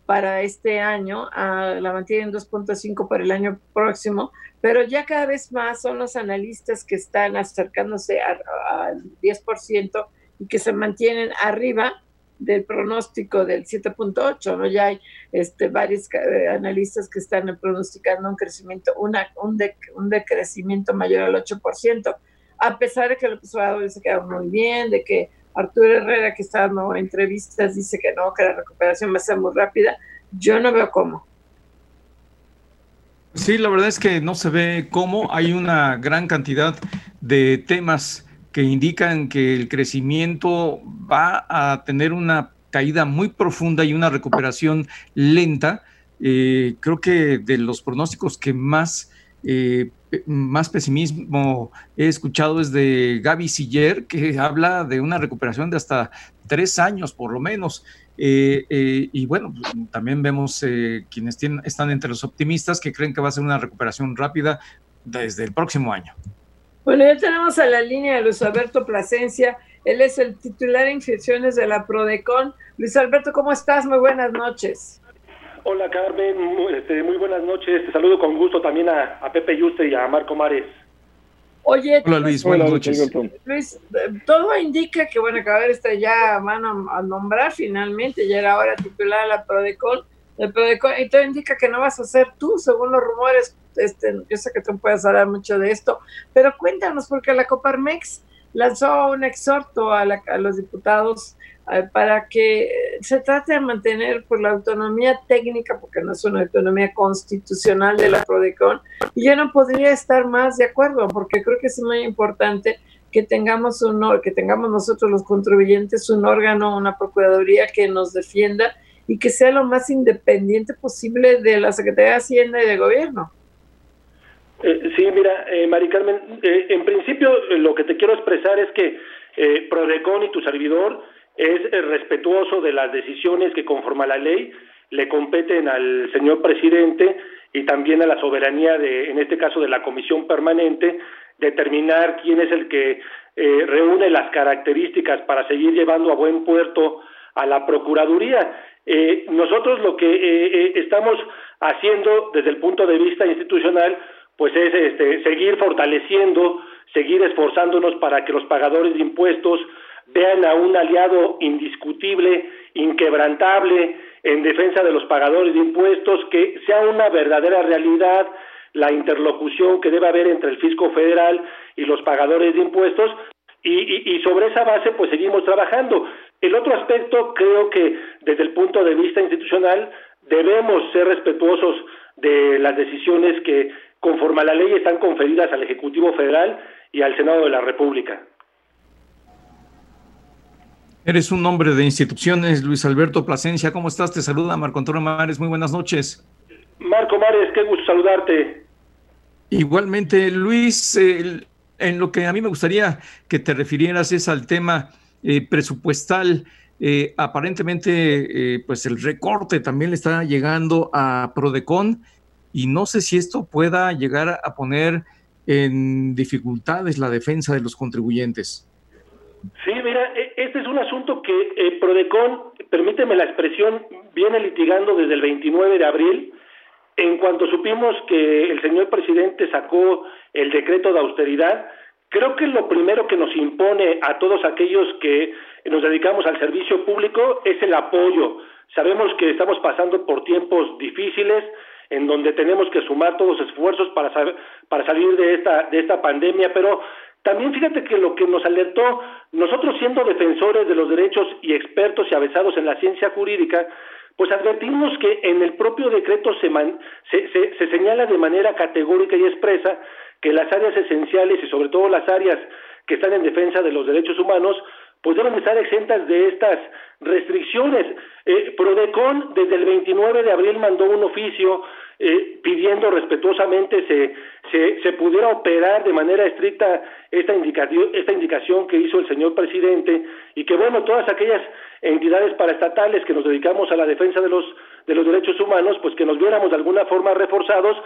para este año, a, la mantienen 2.5 para el año próximo, pero ya cada vez más son los analistas que están acercándose al 10% y que se mantienen arriba del pronóstico del 7.8, ¿no? Ya hay este, varios eh, analistas que están pronosticando un crecimiento, una, un, un decrecimiento mayor al 8%, a pesar de que el Obrador se queda muy bien, de que Arturo Herrera, que está dando entrevistas, dice que no, que la recuperación va a ser muy rápida, yo no veo cómo. Sí, la verdad es que no se ve cómo. Hay una gran cantidad de temas que indican que el crecimiento va a tener una caída muy profunda y una recuperación lenta. Eh, creo que de los pronósticos que más, eh, más pesimismo he escuchado es de Gaby Siller, que habla de una recuperación de hasta tres años por lo menos. Eh, y bueno, también vemos quienes tienen, están entre los optimistas que creen que va a ser una recuperación rápida desde el próximo año. Bueno, ya tenemos a la línea de Luis Alberto Plasencia. Él es el titular de infecciones de la Prodecon. Luis Alberto, ¿cómo estás? Muy buenas noches. Hola Carmen, muy, este, buenas noches. Te saludo con gusto también a, Pepe Yuste y a Marco Mares. Oye, Hola Luis, buenas noches. Luis, todo indica que bueno, que a ver, este ya van a, nombrar finalmente, ya era hora titular de la Prodecon y todo indica que no vas a ser tú, según los rumores. Este, yo sé que tú puedes hablar mucho de esto, pero cuéntanos, porque la Coparmex lanzó un exhorto a, los diputados eh, para que se trate de mantener por la autonomía técnica, porque no es una autonomía constitucional de la PRODECON, y yo no podría estar más de acuerdo, porque creo que es muy importante que tengamos un que tengamos nosotros los contribuyentes un órgano, una procuraduría que nos defienda y que sea lo más independiente posible de la Secretaría de Hacienda y de Gobierno. Eh, sí, mira, eh, Mari Carmen, eh, en principio eh, lo que te quiero expresar es que eh, Prodecon y tu servidor es respetuoso de las decisiones que conforme a la ley le competen al señor presidente y también a la soberanía de, en este caso, de la comisión permanente, determinar quién es el que reúne las características para seguir llevando a buen puerto a la Procuraduría. Eh, nosotros lo que eh, eh, estamos haciendo desde el punto de vista institucional, pues es este, seguir fortaleciendo, seguir esforzándonos para que los pagadores de impuestos vean a un aliado indiscutible, inquebrantable, en defensa de los pagadores de impuestos, que sea una verdadera realidad la interlocución que debe haber entre el fisco federal y los pagadores de impuestos, y, y, sobre esa base pues seguimos trabajando. El otro aspecto creo que desde el punto de vista institucional debemos ser respetuosos de las decisiones que conforme a la ley están conferidas al Ejecutivo Federal y al Senado de la República. Eres un hombre de instituciones, Luis Alberto Plasencia. ¿Cómo estás? Te saluda Marco Antonio Mares. Muy buenas noches. Marco Mares, qué gusto saludarte. Igualmente, Luis, en lo que a mí me gustaría que te refirieras es al tema eh, presupuestal. Eh, aparentemente, eh, pues el recorte también le está llegando a Prodecon y no sé si esto pueda llegar a poner en dificultades la defensa de los contribuyentes. Sí, mira, e, este es un asunto que Prodecon, permíteme la expresión, viene litigando desde el 29 de abril. En cuanto supimos que el señor presidente sacó el decreto de austeridad, Creo que lo primero que nos impone a todos aquellos que nos dedicamos al servicio público es el apoyo. Sabemos que estamos pasando por tiempos difíciles en donde tenemos que sumar todos los esfuerzos para, para salir de esta, de esta pandemia, pero también fíjate que lo que nos alertó, nosotros siendo defensores de los derechos y expertos y avesados en la ciencia jurídica, pues advertimos que en el propio decreto se, se, se señala de manera categórica y expresa que las áreas esenciales y sobre todo las áreas que están en defensa de los derechos humanos, pues deben estar exentas de estas restricciones. Eh, Prodecon desde el 29 de abril mandó un oficio eh, pidiendo respetuosamente se, se, pudiera operar de manera estricta esta esta indicación que hizo el señor presidente y que bueno, todas aquellas entidades paraestatales que nos dedicamos a la defensa de los, de los derechos humanos, pues que nos viéramos de alguna forma reforzados,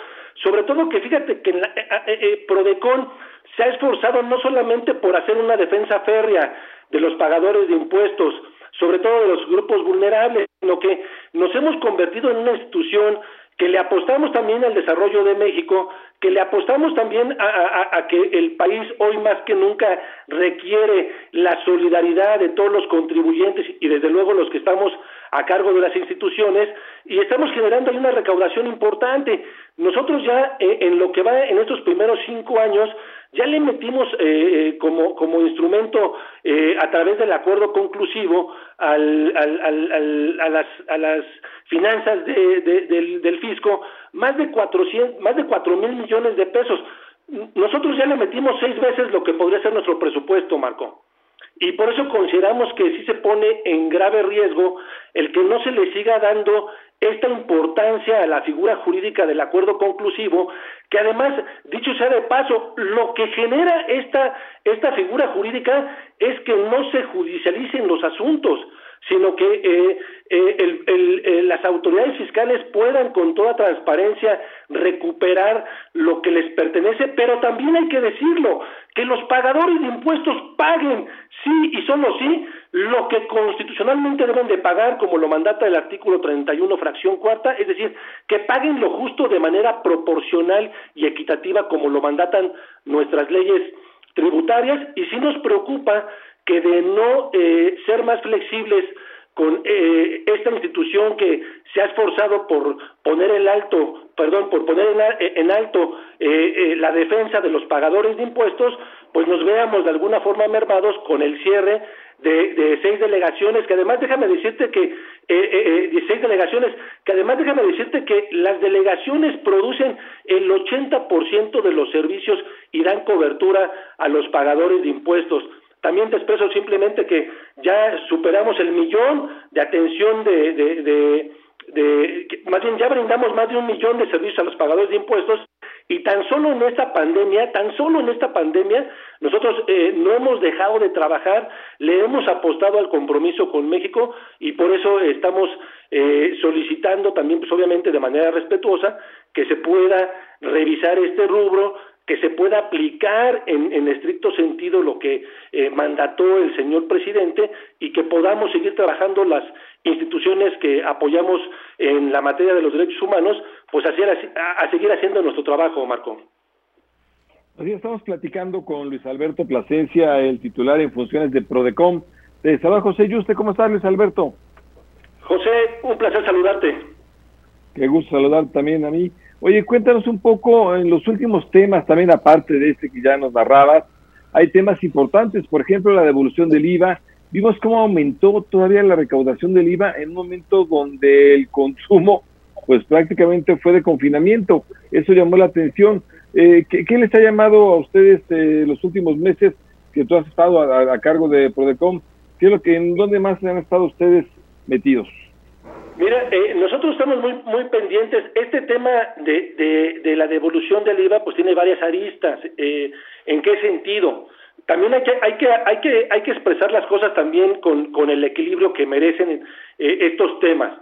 sobre todo que fíjate que la, eh, eh, Prodecon se ha esforzado no solamente por hacer una defensa férrea de los pagadores de impuestos, sobre todo de los grupos vulnerables, sino que nos hemos convertido en una institución que le apostamos también al desarrollo de México, que le apostamos también a, que el país hoy más que nunca requiere la solidaridad de todos los contribuyentes y desde luego los que estamos a cargo de las instituciones y estamos generando una recaudación importante. Nosotros ya eh, en lo que va en estos primeros cinco años ya le metimos eh, eh, como, como instrumento eh, a través del acuerdo conclusivo al, al, al, a, las, a las finanzas de, del, fisco más de 400, más de cuatro mil millones de pesos. Nosotros ya le metimos seis veces lo que podría ser nuestro presupuesto, Marco. Y por eso consideramos que sí se pone en grave riesgo el que no se le siga dando esta importancia a la figura jurídica del acuerdo conclusivo, que además, dicho sea de paso, lo que genera esta, esta figura jurídica es que no se judicialicen los asuntos, sino que eh, eh, el, eh, las autoridades fiscales puedan con toda transparencia recuperar lo que les pertenece, pero también hay que decirlo, que los pagadores de impuestos paguen, sí y solo sí, lo que constitucionalmente deben de pagar, como lo mandata el artículo 31, fracción cuarta, es decir, que paguen lo justo de manera proporcional y equitativa, como lo mandatan nuestras leyes tributarias, y sí nos preocupa que de no eh, ser más flexibles con eh, esta institución que se ha esforzado por poner en alto, perdón, por poner en, alto eh, la defensa de los pagadores de impuestos, pues nos veamos de alguna forma mermados con el cierre de, de seis delegaciones, que además déjame decirte que eh, seis delegaciones, que además déjame decirte que las delegaciones producen el 80% de los servicios y dan cobertura a los pagadores de impuestos. También te expreso simplemente que ya superamos el millón de atención de, de, de, más bien ya brindamos más de un millón de servicios a los pagadores de impuestos y tan solo en esta pandemia, tan solo en esta pandemia, nosotros eh, no hemos dejado de trabajar, le hemos apostado al compromiso con México y por eso estamos eh, solicitando también, pues obviamente de manera respetuosa, que se pueda revisar este rubro, que se pueda aplicar en, en estricto sentido lo que eh, mandató el señor presidente y que podamos seguir trabajando las instituciones que apoyamos en la materia de los derechos humanos, pues a, a, seguir haciendo nuestro trabajo, Marco. Así estamos platicando con Luis Alberto Plasencia, el titular en funciones de Prodecom. De Salvador José Yuste, ¿cómo estás, Luis Alberto? José, un placer saludarte. Qué gusto saludar también a mí. Oye, cuéntanos un poco en los últimos temas, también aparte de este que ya nos narrabas, hay temas importantes, por ejemplo, la devolución del IVA. Vimos cómo aumentó todavía la recaudación del IVA en un momento donde el consumo, pues prácticamente fue de confinamiento. Eso llamó la atención. Eh, ¿qué, les ha llamado a ustedes eh, los últimos meses que tú has estado a, cargo de Prodecom? ¿Qué es lo que, en dónde más han estado ustedes metidos? Mira, eh, nosotros estamos muy muy pendientes. Este tema de, de, la devolución del IVA, pues tiene varias aristas. Eh, ¿En qué sentido? También hay que hay que hay que hay que expresar las cosas también con, con el equilibrio que merecen eh, estos temas.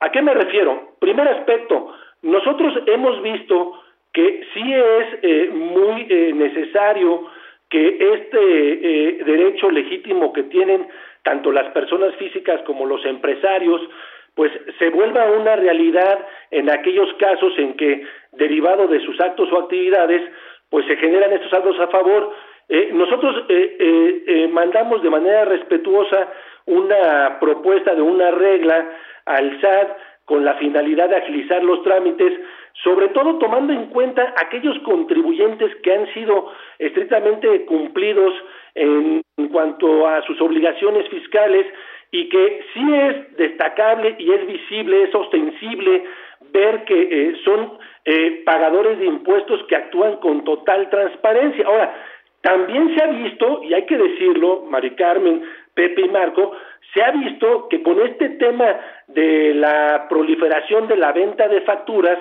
¿A qué me refiero? Primer aspecto, nosotros hemos visto que sí es eh, muy eh, necesario que este eh, derecho legítimo que tienen tanto las personas físicas como los empresarios pues se vuelva una realidad en aquellos casos en que, derivado de sus actos o actividades, pues se generan estos actos a favor. Eh, nosotros eh, eh, eh, mandamos de manera respetuosa una propuesta de una regla al SAT con la finalidad de agilizar los trámites, sobre todo tomando en cuenta aquellos contribuyentes que han sido estrictamente cumplidos en cuanto a sus obligaciones fiscales y que sí es destacable y es visible, es ostensible ver que eh, son eh, pagadores de impuestos que actúan con total transparencia. Ahora, también se ha visto, y hay que decirlo, Mari Carmen, Pepe y Marco, se ha visto que con este tema de la proliferación de la venta de facturas,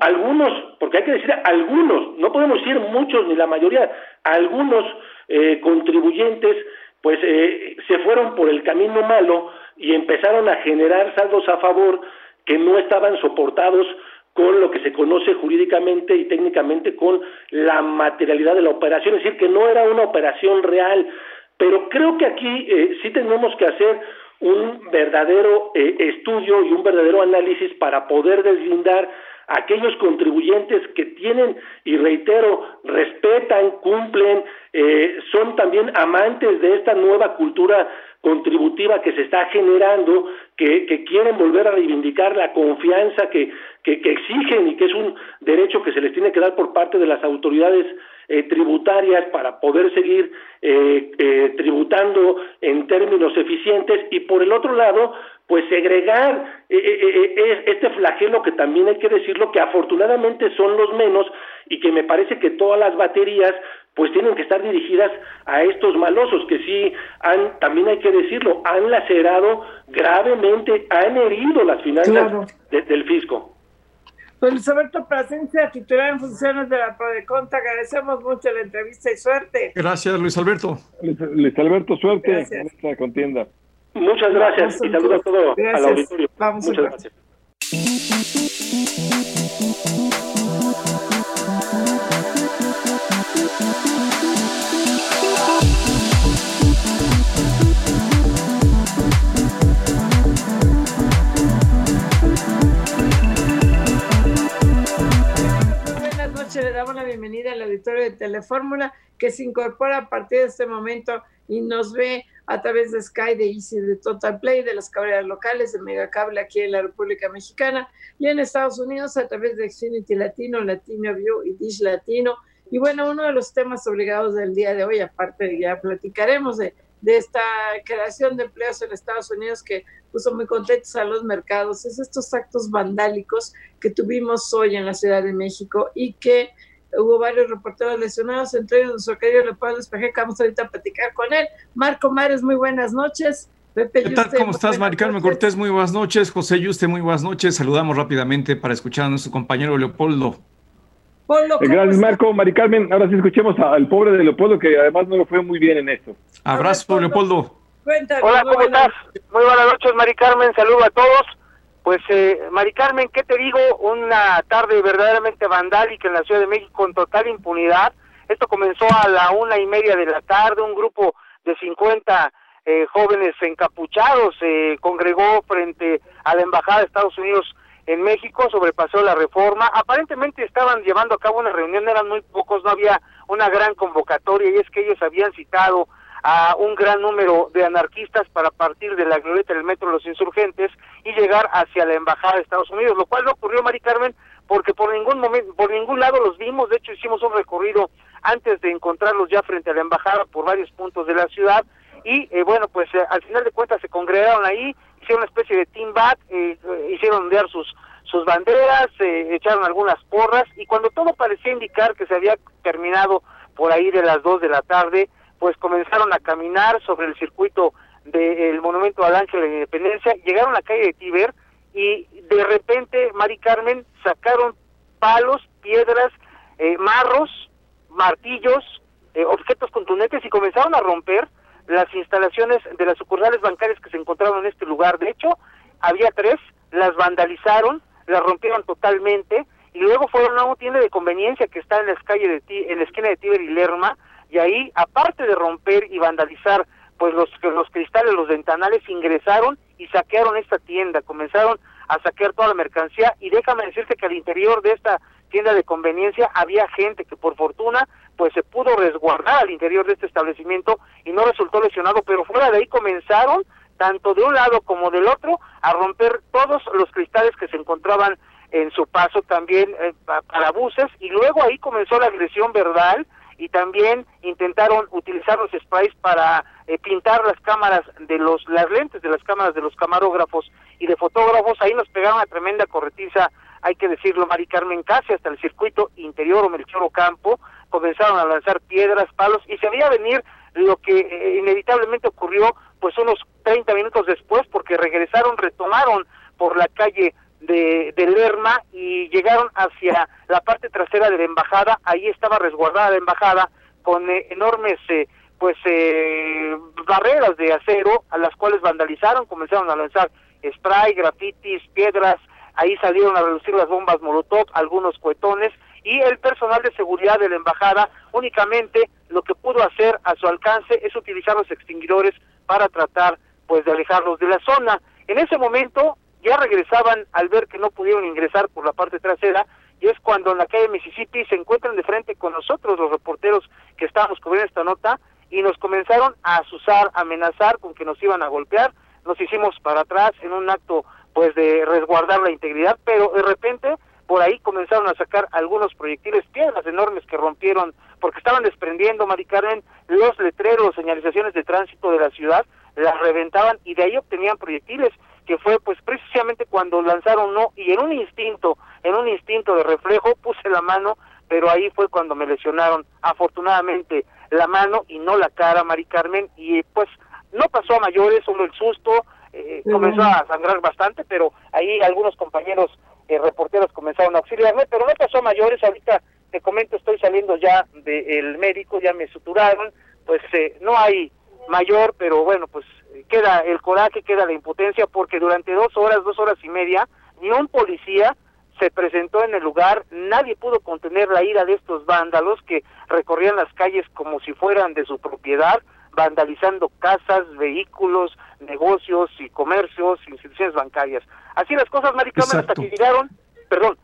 algunos, porque hay que decir algunos, no podemos decir muchos ni la mayoría, algunos eh, contribuyentes pues eh, se fueron por el camino malo y empezaron a generar saldos a favor que no estaban soportados con lo que se conoce jurídicamente y técnicamente con la materialidad de la operación, es decir, que no era una operación real. Pero creo que aquí eh, sí tenemos que hacer un verdadero eh, estudio y un verdadero análisis para poder deslindar aquellos contribuyentes que tienen, y reitero, respetan, cumplen, eh, son también amantes de esta nueva cultura contributiva que se está generando, que, quieren volver a reivindicar la confianza que, que, que, exigen y que es un derecho que se les tiene que dar por parte de las autoridades eh, tributarias para poder seguir eh, eh, tributando en términos eficientes. Y por el otro lado pues segregar eh, eh, eh, este flagelo que también hay que decirlo que afortunadamente son los menos y que me parece que todas las baterías pues tienen que estar dirigidas a estos malosos que sí han, también hay que decirlo, han lacerado gravemente, han herido las finanzas del fisco. Pues Luis Alberto Plasencia, titular en funciones de la Prodeconta, agradecemos mucho la entrevista y suerte. Gracias, Luis Alberto. Luis, Alberto, suerte en esta contienda. Muchas gracias y saludos a todo al auditorio. Vamos Muchas gracias. Buenas noches, le damos la bienvenida al auditorio de Telefórmula que se incorpora a partir de este momento y nos ve a través de Sky, de Easy, de Total Play, de las cabreras locales, de Megacable aquí en la República Mexicana y en Estados Unidos a través de Xfinity Latino, Latino View y Dish Latino. Y bueno, uno de los temas obligados del día de hoy, aparte ya platicaremos de, de esta creación de empleos en Estados Unidos que puso muy contentos a los mercados, es estos actos vandálicos que tuvimos hoy en la Ciudad de México y que hubo varios reporteros lesionados, entre ellos nuestro querido Leopoldo Espeje, que vamos ahorita a platicar con él. Marco Mares, muy buenas noches. Pepe ¿Qué tal? Yuste, ¿Cómo estás, Mari Carmen noches. Cortés? Muy buenas noches. José Yuste, muy buenas noches. Saludamos rápidamente para escuchar a nuestro compañero Leopoldo. Polo, ¿cómo Gracias? Marco. Mari Carmen, ahora sí escuchemos al pobre de Leopoldo, que además no lo fue muy bien en esto. Abrazo, Leopoldo. Hola, ¿cómo buenas- estás? Muy buenas noches, Mari Carmen. Saludo a todos. Pues, eh, Mari Carmen, ¿qué te digo? Una tarde verdaderamente vandálica en la Ciudad de México con total impunidad. Esto comenzó a la una y media de la tarde. Un grupo de 50 eh, jóvenes encapuchados se congregó frente a la Embajada de Estados Unidos en México, sobrepasó la reforma. Aparentemente estaban llevando a cabo una reunión, eran muy pocos, no había una gran convocatoria y es que ellos habían citado a un gran número de anarquistas para partir de la glorieta del metro de los insurgentes y llegar hacia la embajada de Estados Unidos, lo cual no ocurrió, Mari Carmen, porque por ningún momento, por ningún lado los vimos, de hecho hicimos un recorrido antes de encontrarlos ya frente a la embajada por varios puntos de la ciudad y eh, bueno, pues eh, al final de cuentas se congregaron ahí, hicieron una especie de team bat, eh, eh, hicieron ondear sus sus banderas, eh, echaron algunas porras y cuando todo parecía indicar que se había terminado por ahí de las dos de la tarde, pues comenzaron a caminar sobre el circuito del Monumento al Ángel de la Independencia, llegaron a la calle de Tiber y de repente, Mari Carmen, sacaron palos, piedras, eh, marros, martillos, eh, objetos contundentes y comenzaron a romper las instalaciones de las sucursales bancarias que se encontraban en este lugar. De hecho, había tres, las vandalizaron, las rompieron totalmente y luego fueron a una tienda de conveniencia que está en la calle de en la esquina de Tiber y Lerma y ahí aparte de romper y vandalizar pues los los cristales, los ventanales ingresaron y saquearon esta tienda, comenzaron a saquear toda la mercancía y déjame decirte que al interior de esta tienda de conveniencia había gente que por fortuna pues se pudo resguardar al interior de este establecimiento y no resultó lesionado, pero fuera de ahí comenzaron tanto de un lado como del otro a romper todos los cristales que se encontraban en su paso también eh, pa- para buses. Y luego ahí comenzó la agresión verbal y también intentaron utilizar los sprays para eh, pintar las cámaras de los las lentes de las cámaras de los camarógrafos y de fotógrafos. Ahí nos pegaron una tremenda corretiza hay que decirlo Mari Carmen casi hasta el circuito interior o Melchor Ocampo. Comenzaron a lanzar piedras palos y se veía venir lo que eh, inevitablemente ocurrió pues unos 30 minutos después porque regresaron, retomaron por la calle de, de, Lerma y llegaron hacia trasera de la embajada, ahí estaba resguardada la embajada con eh, enormes eh, pues eh, barreras de acero a las cuales vandalizaron, comenzaron a lanzar spray, grafitis, piedras, ahí salieron a reducir las bombas molotov, algunos cuetones y el personal de seguridad de la embajada únicamente lo que pudo hacer a su alcance es utilizar los extinguidores para tratar pues de alejarlos de la zona. En ese momento ya regresaban al ver que no pudieron ingresar por la parte trasera y es cuando en la calle Mississippi se encuentran de frente con nosotros los reporteros que estábamos cubriendo esta nota y nos comenzaron a asusar, a amenazar con que nos iban a golpear, nos hicimos para atrás en un acto pues de resguardar la integridad, pero de repente por ahí comenzaron a sacar algunos proyectiles, piedras enormes que rompieron, porque estaban desprendiendo, Mari Carmen, los letreros, señalizaciones de tránsito de la ciudad, las reventaban y de ahí obtenían proyectiles, que fue pues precisamente cuando lanzaron no, y en un instinto, en un instinto de reflejo, puse la mano, pero ahí fue cuando me lesionaron, afortunadamente, la mano y no la cara, Mari Carmen, y pues no pasó a mayores, solo el susto, eh, comenzó a sangrar bastante, pero ahí algunos compañeros eh, reporteros comenzaron a auxiliarme, pero no pasó a mayores, ahorita te comento, estoy saliendo ya del médico, ya me suturaron, pues eh, no hay mayor, pero bueno, pues queda el coraje, queda la impotencia, porque durante dos horas, dos horas y media, ni un policía se presentó en el lugar, nadie pudo contener la ira de estos vándalos que recorrían las calles como si fueran de su propiedad, vandalizando casas, vehículos, negocios y comercios, instituciones bancarias. Así las cosas, Maricámara, hasta que llegaron, perdón.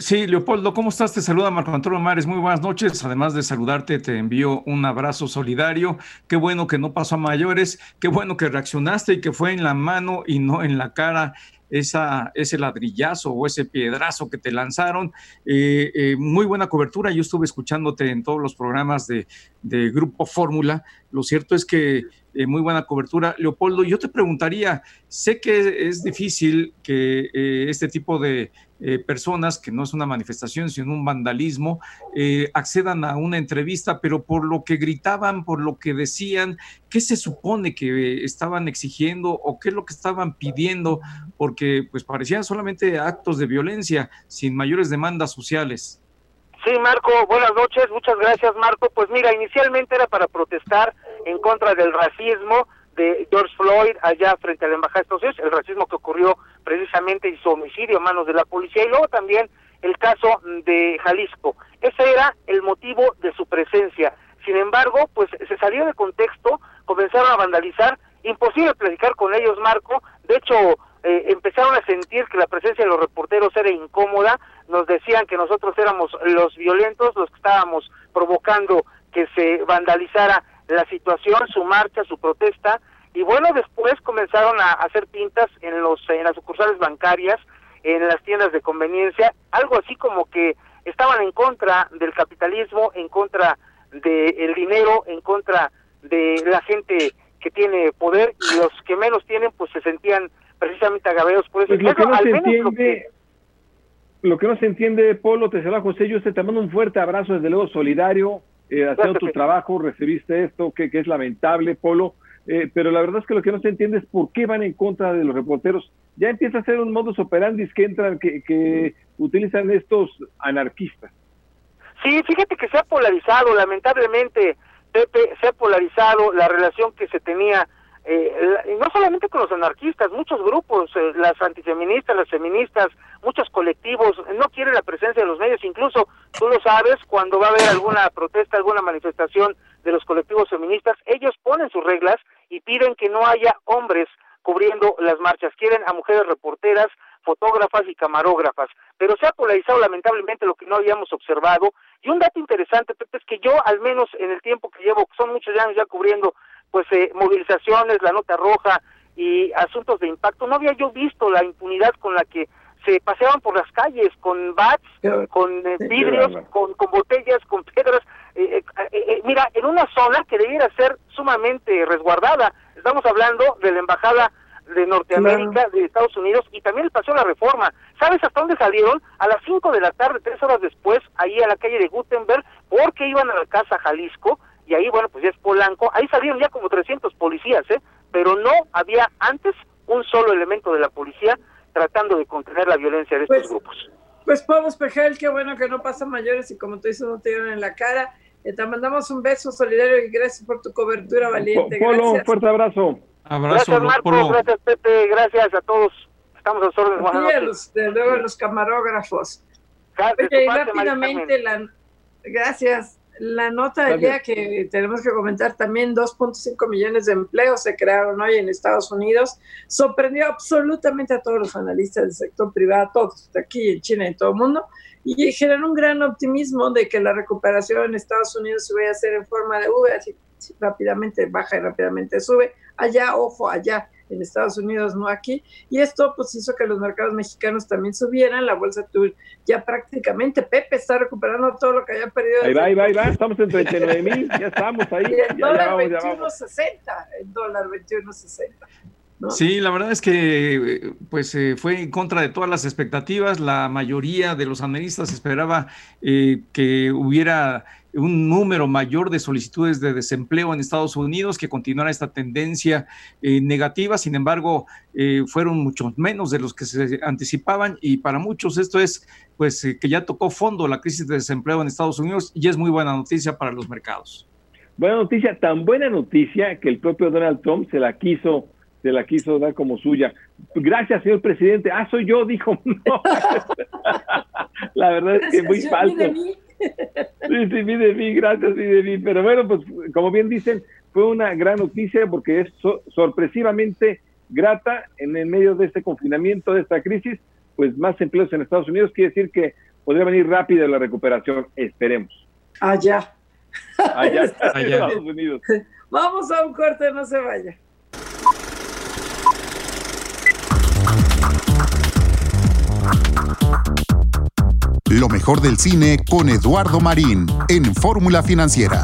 Sí, Leopoldo, ¿cómo estás? Te saluda Marco Antonio Mares. Muy buenas noches. Además de saludarte, te envío un abrazo solidario. Qué bueno que no pasó a mayores. Qué bueno que reaccionaste y que fue en la mano y no en la cara esa, ese ladrillazo o ese piedrazo que te lanzaron. Eh, eh, muy buena cobertura. Yo estuve escuchándote en todos los programas de, de Grupo Fórmula. Lo cierto es que eh, muy buena cobertura. Leopoldo, yo te preguntaría, sé que es difícil que este tipo de personas, que no es una manifestación, sino un vandalismo, accedan a una entrevista, pero por lo que gritaban, por lo que decían, ¿qué se supone que estaban exigiendo o qué es lo que estaban pidiendo? Porque pues parecían solamente actos de violencia, sin mayores demandas sociales. Sí, Marco, buenas noches, muchas gracias, Marco. Pues mira, inicialmente era para protestar en contra del racismo de George Floyd allá frente a la Embajada de Estados Unidos, el racismo que ocurrió precisamente y su homicidio a manos de la policía, y luego también el caso de Jalisco. Ese era el motivo de su presencia. Sin embargo, pues se salió de contexto, comenzaron a vandalizar, imposible platicar con ellos, Marco. De hecho, eh, empezaron a sentir que la presencia de los reporteros era incómoda, nos decían que nosotros éramos los violentos, los que estábamos provocando que se vandalizara la situación, su marcha, su protesta, y bueno, después comenzaron a hacer pintas en los en las sucursales bancarias, en las tiendas de conveniencia, algo así como que estaban en contra del capitalismo, en contra del dinero, en contra de la gente que tiene poder y los que menos tienen pues se sentían precisamente agaveos por eso. Pues lo, que no se entiende, lo que... no se entiende, Polo, te saluda José, yo te mando un fuerte abrazo, desde luego solidario, eh, haciendo tu trabajo, recibiste esto, que, que es lamentable, Polo, eh, pero la verdad es que lo que no se entiende es por qué van en contra de los reporteros. Ya empieza a ser un modus operandi que entran, que, que utilizan estos anarquistas. Sí, fíjate que se ha polarizado, lamentablemente, Pepe, se ha polarizado la relación que se tenía eh, no solamente con los anarquistas, muchos grupos, eh, las antifeministas, las feministas, muchos colectivos no quieren la presencia de los medios, incluso tú lo sabes, cuando va a haber alguna protesta, alguna manifestación de los colectivos feministas, ellos ponen sus reglas y piden que no haya hombres cubriendo las marchas, quieren a mujeres reporteras, fotógrafas y camarógrafas, pero se ha polarizado lamentablemente lo que no habíamos observado y un dato interesante, Pepe, es que yo al menos en el tiempo que llevo, son muchos años ya cubriendo pues eh, movilizaciones, la nota roja y asuntos de impacto. No había yo visto la impunidad con la que se paseaban por las calles con bats, con eh, vidrios, con, con, botellas, con piedras. Eh, mira, en una zona que debiera ser sumamente resguardada. Estamos hablando de la embajada de Norteamérica, de Estados Unidos y también el Paseo de la Reforma. ¿Sabes hasta dónde salieron? A las 5 de la tarde, tres horas después, ahí a la calle de Gutenberg, porque iban a la Casa Jalisco y ahí, bueno, pues ya es Polanco, ahí salieron ya como 300 policías, ¿eh? Pero no había antes un solo elemento de la policía tratando de contener la violencia de estos Pues, grupos. Pues Pablo Espejel, qué bueno que no pasan mayores y como tú dices, no te dieron en la cara. Eh, te mandamos un beso solidario y gracias por tu cobertura valiente. Polo, un fuerte abrazo. Abrazo, Gracias, Marco, Polo. gracias, Pepe, gracias a todos. Estamos a sus órdenes, buenas Sí, a noches. los, de luego los camarógrafos. Gracias, Oye, y tu parte, rápidamente, la, gracias. La nota del día que tenemos que comentar también, 2.5 millones de empleos se crearon hoy en Estados Unidos. Sorprendió absolutamente a todos los analistas del sector privado, a todos, de aquí en China y en todo el mundo, y generó un gran optimismo de que la recuperación en Estados Unidos se vaya a hacer en forma de V, así rápidamente baja y rápidamente sube. Allá, ojo, allá en Estados Unidos, no aquí. Y esto pues hizo que los mercados mexicanos también subieran. La bolsa tuvo ya prácticamente, Pepe está recuperando todo lo que había perdido. Ahí va, ahí va, ahí va. Estamos en 39 mil. Ya estamos ahí. Y el dólar vamos, ya vamos. 21.60, el dólar 21.60. ¿no? Sí, la verdad es que eh, pues eh, fue en contra de todas las expectativas. La mayoría de los analistas esperaba eh, que hubiera un número mayor de solicitudes de desempleo en Estados Unidos, que continuara esta tendencia eh, negativa. Sin embargo, eh, fueron muchos menos de los que se anticipaban y para muchos esto es pues eh, que ya tocó fondo la crisis de desempleo en Estados Unidos y es muy buena noticia para los mercados. Buena noticia, tan buena noticia que el propio Donald Trump se la quiso, se la quiso dar como suya. Gracias, señor presidente. Ah, soy yo, dijo. No. la verdad es que muy falso. Sí, sí, vi de mí, gracias, vi de mí. Pero bueno, pues como bien dicen, fue una gran noticia porque es so- sorpresivamente grata en el medio de este confinamiento, de esta crisis, pues más empleos en Estados Unidos, quiere decir que podría venir rápida la recuperación, esperemos. Allá. Allá, Allá. Estados Unidos. Vamos a un corte, no se vaya. Lo mejor del cine con Eduardo Marín en Fórmula Financiera.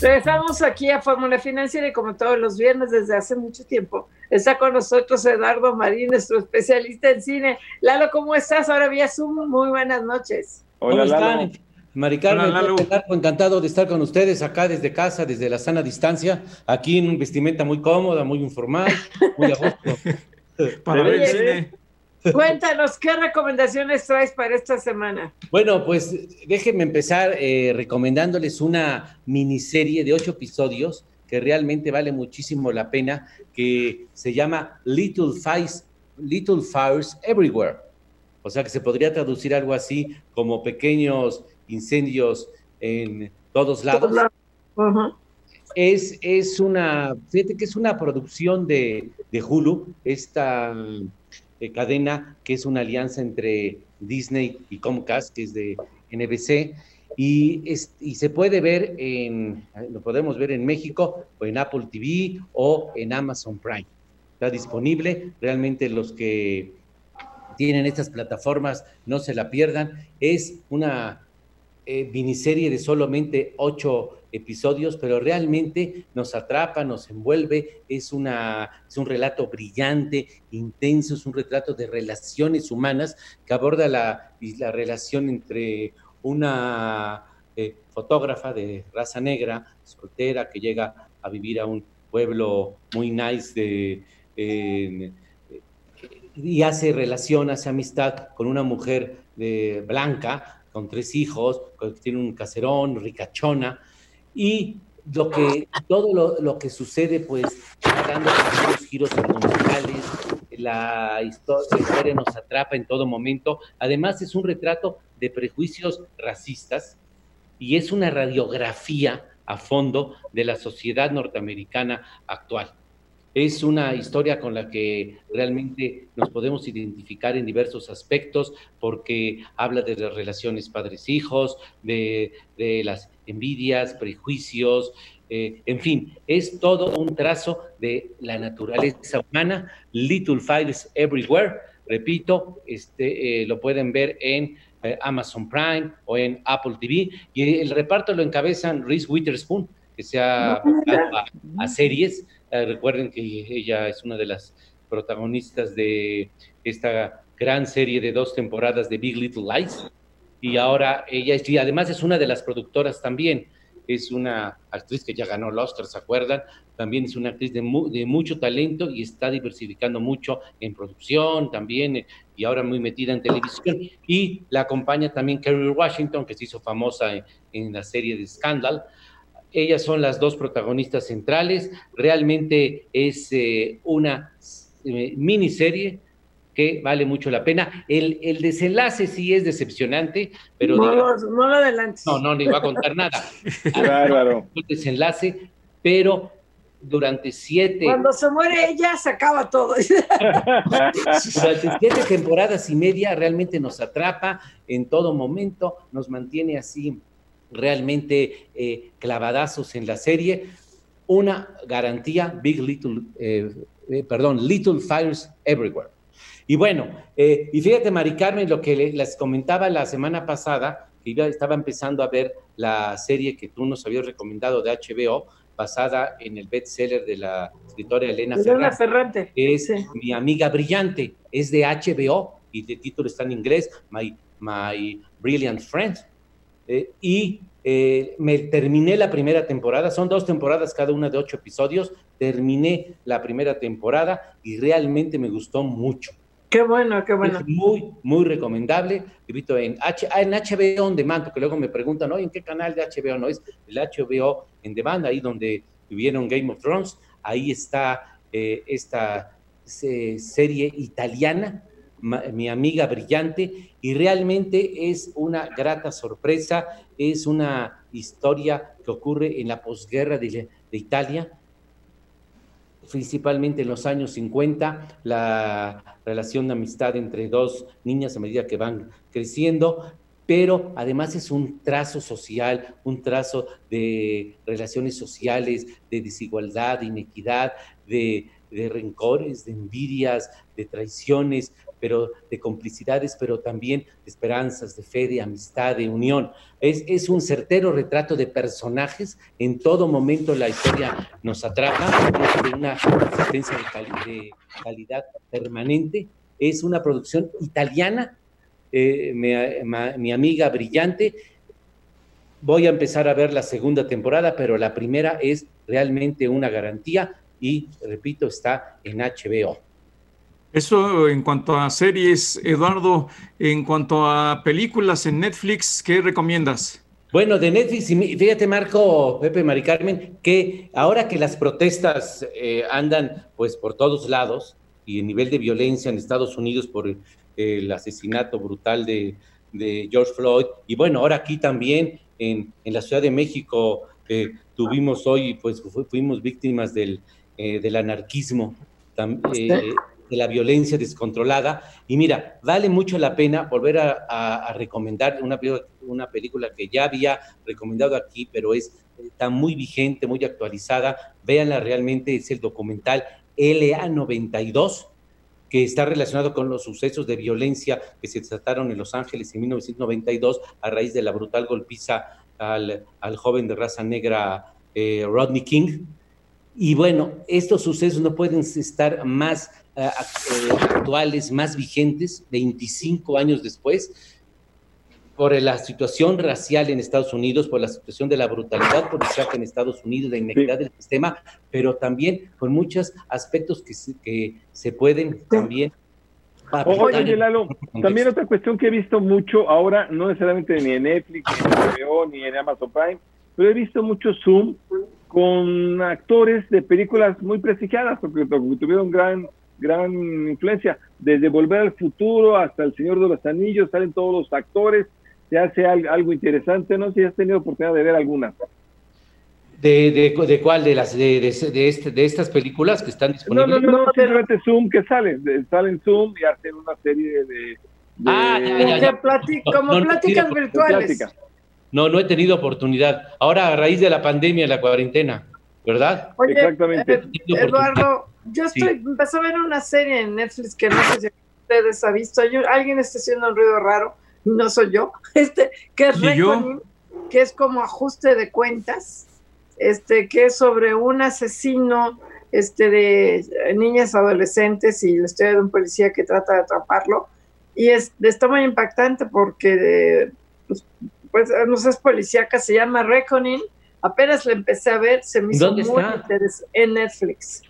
Regresamos aquí a Fórmula Financiera y como todos los viernes desde hace mucho tiempo está con nosotros Eduardo Marín, nuestro especialista en cine. Lalo, ¿cómo estás? Ahora vía Zoom, muy buenas noches. Hola, ¿Cómo Lalo. están? Mari Carmen, encantado de estar con ustedes acá desde casa, desde la sana distancia, aquí en un vestimenta muy cómoda, muy informal, muy a gusto. Para ver el cine. Cuéntanos, ¿qué recomendaciones traes para esta semana? Bueno, pues déjenme empezar eh, recomendándoles una miniserie de ocho episodios que realmente vale muchísimo la pena, que se llama Little Fires, Little Fires Everywhere. O sea que se podría traducir algo así como pequeños incendios en todos lados. Ujú. Es, es una, fíjate que es una producción de, de Hulu, esta eh, cadena que es una alianza entre Disney y Comcast, que es de NBC, y, es- y se puede ver en, lo podemos ver en México, o en Apple TV, o en Amazon Prime. Está disponible, realmente los que tienen estas plataformas no se la pierdan. Es una eh, miniserie de solamente ocho episodios, pero realmente nos atrapa, nos envuelve, es, una, es un relato brillante, intenso, es un retrato de relaciones humanas que aborda la, la relación entre una eh, fotógrafa de raza negra, soltera, que llega a vivir a un pueblo muy nice eh, y hace relación, hace amistad con una mujer de, blanca, con tres hijos, tiene un caserón, ricachona, y lo que, todo lo, lo que sucede, pues, dando giros historia, la historia nos atrapa en todo momento, además es un retrato de prejuicios racistas y es una radiografía a fondo de la sociedad norteamericana actual. Es una historia con la que realmente nos podemos identificar en diversos aspectos porque habla de las relaciones padres-hijos, de, de, las envidias, prejuicios, eh, en fin, es todo un trazo de la naturaleza humana, Little Fires Everywhere, repito, este, eh, lo pueden ver en eh, Amazon Prime o en Apple TV, y el reparto lo encabezan Reese Witherspoon, que se ha a, a series, eh, recuerden que ella es una de las protagonistas de esta gran serie de dos temporadas de Big Little Lies. Y ahora ella es, y además es una de las productoras también. Es una actriz que ya ganó el Oscar, ¿se acuerdan? También es una actriz de, mucho talento y está diversificando mucho en producción también y ahora muy metida en televisión. Y la acompaña también Kerry Washington, que se hizo famosa en la serie de Scandal. Ellas son las dos protagonistas centrales. Realmente es eh, una eh, miniserie que vale mucho la pena. El, el, desenlace sí es decepcionante, pero... No, digamos, no lo adelantes. No, no, ni va a contar nada. Claro. El desenlace, pero durante siete... Cuando se muere ella, se acaba todo. durante siete temporadas y media realmente nos atrapa en todo momento, nos mantiene así realmente eh, clavadazos en la serie. Una garantía, Big Little, eh, eh, perdón, Little Fires Everywhere. Y bueno, eh, y fíjate, Mari Carmen, lo que les comentaba la semana pasada, que iba, estaba empezando a ver la serie que tú nos habías recomendado de HBO, basada en el bestseller de la escritora Elena, Elena Ferrante, que es sí. Mi amiga brillante, es de HBO y el título está en inglés, My, My Brilliant Friend. Eh, y eh, me terminé la primera temporada, son dos temporadas cada una de ocho episodios, terminé la primera temporada y realmente me gustó mucho. Qué bueno, qué bueno. Es muy, muy recomendable. Invito en, H, en HBO On Demand, porque luego me preguntan, ¿en qué canal de HBO no es? El HBO en Demand, ahí donde vivieron Game of Thrones, ahí está eh, esta eh, serie italiana, mi amiga brillante, y realmente es una grata sorpresa, es una historia que ocurre en la posguerra de, Italia, principalmente en los años 50, la relación de amistad entre dos niñas a medida que van creciendo, pero además es un trazo social, un trazo de relaciones sociales, de desigualdad, de inequidad, de rencores, de envidias, de traiciones, pero de complicidades, pero también de esperanzas, de fe, de amistad, de unión. Es, es un certero retrato de personajes. En todo momento la historia nos atrapa, de una existencia de, cali de, calidad permanente. Es una producción italiana, eh, mi, mi amiga brillante. Voy a empezar a ver la segunda temporada, pero la primera es realmente una garantía y, repito, está en HBO. Eso en cuanto a series, Eduardo, en cuanto a películas en Netflix, ¿qué recomiendas? Bueno, de Netflix, fíjate Marco, Pepe, Mari Carmen, que ahora que las protestas eh, andan pues por todos lados y el nivel de violencia en Estados Unidos por el, el asesinato brutal de, de, George Floyd, y bueno, ahora aquí también en, en la Ciudad de México eh, tuvimos hoy, pues fuimos víctimas del, eh, del anarquismo. También, de la violencia descontrolada. Y mira, vale mucho la pena volver a, recomendar una, una, película que ya había recomendado aquí, pero es, está muy vigente, muy actualizada. Véanla realmente, es el documental LA92, que está relacionado con los sucesos de violencia que se trataron en Los Ángeles en 1992 a raíz de la brutal golpiza al, al joven de raza negra eh, Rodney King. Y bueno, estos sucesos no pueden estar más eh, actuales, más vigentes, 25 años después, por la situación racial en Estados Unidos, por la situación de la brutalidad policial en Estados Unidos, la inequidad sí. del sistema, pero también con muchos aspectos que se, que se pueden también Oye, Lalo, también otra cuestión que he visto mucho ahora, no necesariamente ni en Netflix, ni en HBO, ni en Amazon Prime, pero he visto mucho Zoom con actores de películas muy prestigiadas, porque tuvieron gran gran influencia. Desde Volver al Futuro hasta El Señor de los Anillos salen todos los actores, se hace algo interesante, no sé si has tenido oportunidad de ver alguna. ¿De, de, de cuál? ¿De las de, de, de, este, de estas películas que están disponibles? No, no, no, no simplemente Zoom que salen, salen Zoom y hacen una serie de... ah, ya, ya, como no, pláticas virtuales. No, no he tenido oportunidad. Ahora, a raíz de la pandemia, la cuarentena, ¿verdad? Oye, Exactamente. Eh, Eduardo, yo estoy, sí. empecé a ver una serie en Netflix que no sé si ustedes han visto. Hay, alguien está haciendo un ruido raro, no soy yo, este, que es Reckoning, que es como ajuste de cuentas, este, que es sobre un asesino este, de niñas adolescentes y la historia de un policía que trata de atraparlo. y es, está muy impactante porque, pues, pues, no sé, es policíaca, se llama Reckoning. Apenas la empecé a ver, se me hizo muy interesante en Netflix.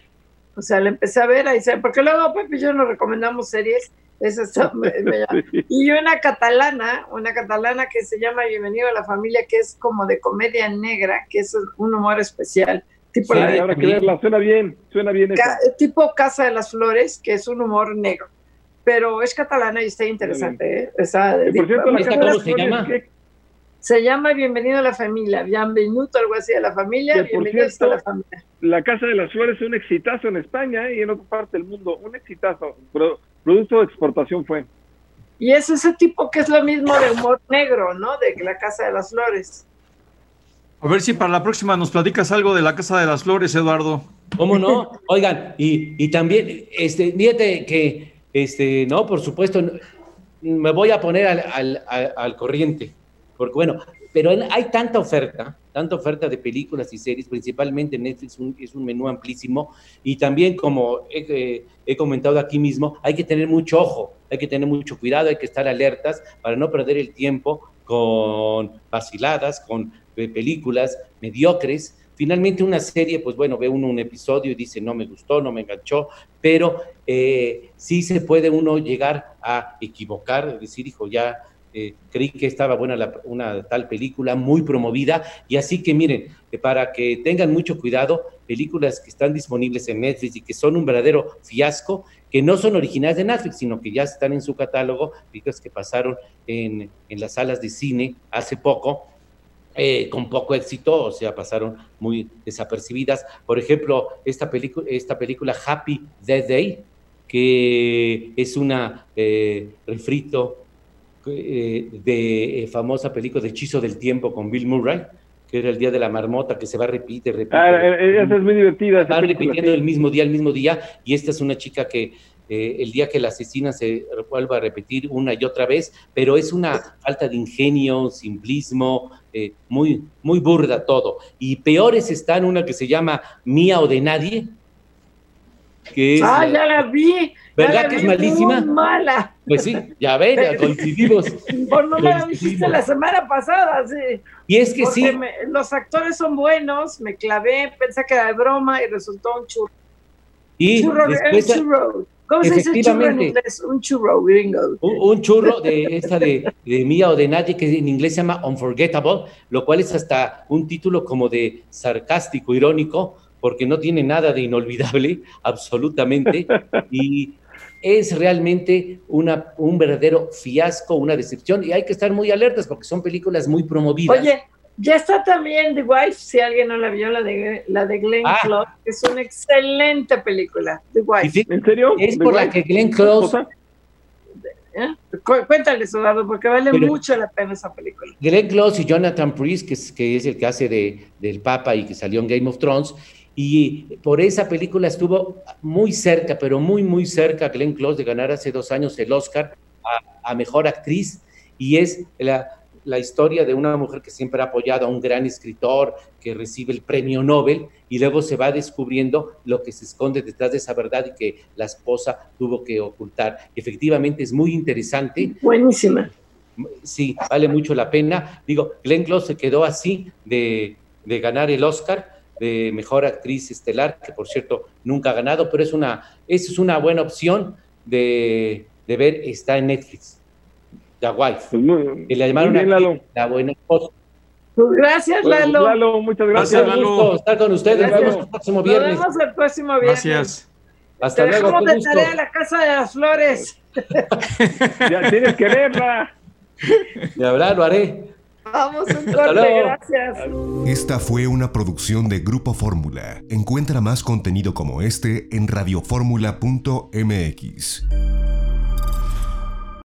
O sea, la empecé a ver ahí, porque luego Pepe y yo nos recomendamos series. Eso está, y una catalana, una catalana que se llama Bienvenido a la familia, que es como de comedia negra, que es un humor especial. Tipo sí, la, que verla, suena bien, suena bien. tipo Casa de las Flores, que es un humor negro pero es catalana y está interesante. ¿eh? por cierto, ¿cómo se llama? Se llama Bienvenido a la familia, Bienvenuto, algo así a la familia, Bienvenido a la familia. La Casa de las Flores es un exitazo en España y en otra parte del mundo, un exitazo, producto de exportación fue. Y es ese tipo que es lo mismo de humor negro, ¿no? De la Casa de las Flores. A ver si para la próxima nos platicas algo de la Casa de las Flores, Eduardo. ¿Cómo no? Oigan, y, y también, este, fíjate que este, no, por supuesto, me voy a poner al, corriente, porque bueno, pero hay tanta oferta, tanta oferta de películas y series, principalmente Netflix es un menú amplísimo y también como he, he, comentado aquí mismo, hay que tener mucho ojo, hay que tener mucho cuidado, hay que estar alertas para no perder el tiempo con vaciladas, con películas mediocres. Finalmente una serie, pues bueno, ve uno un episodio y dice, no me gustó, no me enganchó, pero eh, sí se puede uno llegar a equivocar, decir, hijo, ya creí que estaba buena una tal película, muy promovida, y así que miren, para que tengan mucho cuidado, películas que están disponibles en Netflix y que son un verdadero fiasco, que no son originales de Netflix, sino que ya están en su catálogo, películas que pasaron en, en las salas de cine hace poco, eh, con poco éxito, o sea, pasaron muy desapercibidas. Por ejemplo, esta, esta película Happy Death Day, que es una eh, refrito eh, de famosa película de Hechizo del Tiempo con Bill Murray, que era el día de la marmota, que se va a repetir, repite. Ah, esa es muy divertida. Va repitiendo el mismo día, el mismo día, y esta es una chica que eh, el día que la asesina se vuelva a repetir una y otra vez, pero es una falta de ingenio, simplismo, eh, muy, muy burda todo. Y peores están una que se llama Mía o de Nadie. Que ah, ya la vi. ¿Verdad que es malísima? Mala. Pues sí, ya ven, ya coincidimos. Por no la viste la semana pasada, sí. Y es que sí. los actores son buenos, me clavé, pensé que era de broma y resultó un churro. Y después, ¿Cómo se dice churro en inglés? Un churro gringo. Un, churro de esta de, de, mía o de nadie, que en inglés se llama Unforgettable, lo cual es hasta un título como de sarcástico, irónico, porque no tiene nada de inolvidable, absolutamente, y es realmente una, un verdadero fiasco, una decepción, y hay que estar muy alertas porque son películas muy promovidas. Oye, ya está también The Wife, si alguien no la vio, la de, la de Glenn ah. Close, es una excelente película, The Wife. ¿En serio? Es por la que Glenn Close... ¿Eh? Cuéntale, Eduardo, porque vale mucho la pena esa película. Glenn Close y Jonathan Priest, que es, que es el que hace de, del Papa y que salió en Game of Thrones, y por esa película estuvo muy cerca, pero muy, muy cerca Glenn Close de ganar hace dos años el Oscar a, a Mejor Actriz, y es la, la historia de una mujer que siempre ha apoyado a un gran escritor que recibe el premio Nobel y luego se va descubriendo lo que se esconde detrás de esa verdad y que la esposa tuvo que ocultar. Efectivamente es muy interesante. Buenísima. Sí, vale mucho la pena. Digo, Glenn Close se quedó así de, ganar el Oscar de mejor actriz estelar, que por cierto nunca ha ganado, pero es una, es una buena opción de, de ver, está en Netflix. La wife. Pues y le llamaron la buena esposa. Pues gracias, pues, Lalo. Lalo, muchas gracias. gracias Lalo. gusto estar con ustedes. Nos vemos el próximo viernes. Nos vemos el próximo viernes. Gracias. Hasta Te luego. Dejamos de tarea la Casa de las Flores. ya tienes que verla. De hablar, lo haré. Vamos, un corte, gracias. Esta fue una producción de Grupo Fórmula. Encuentra más contenido como este en radioformula.mx.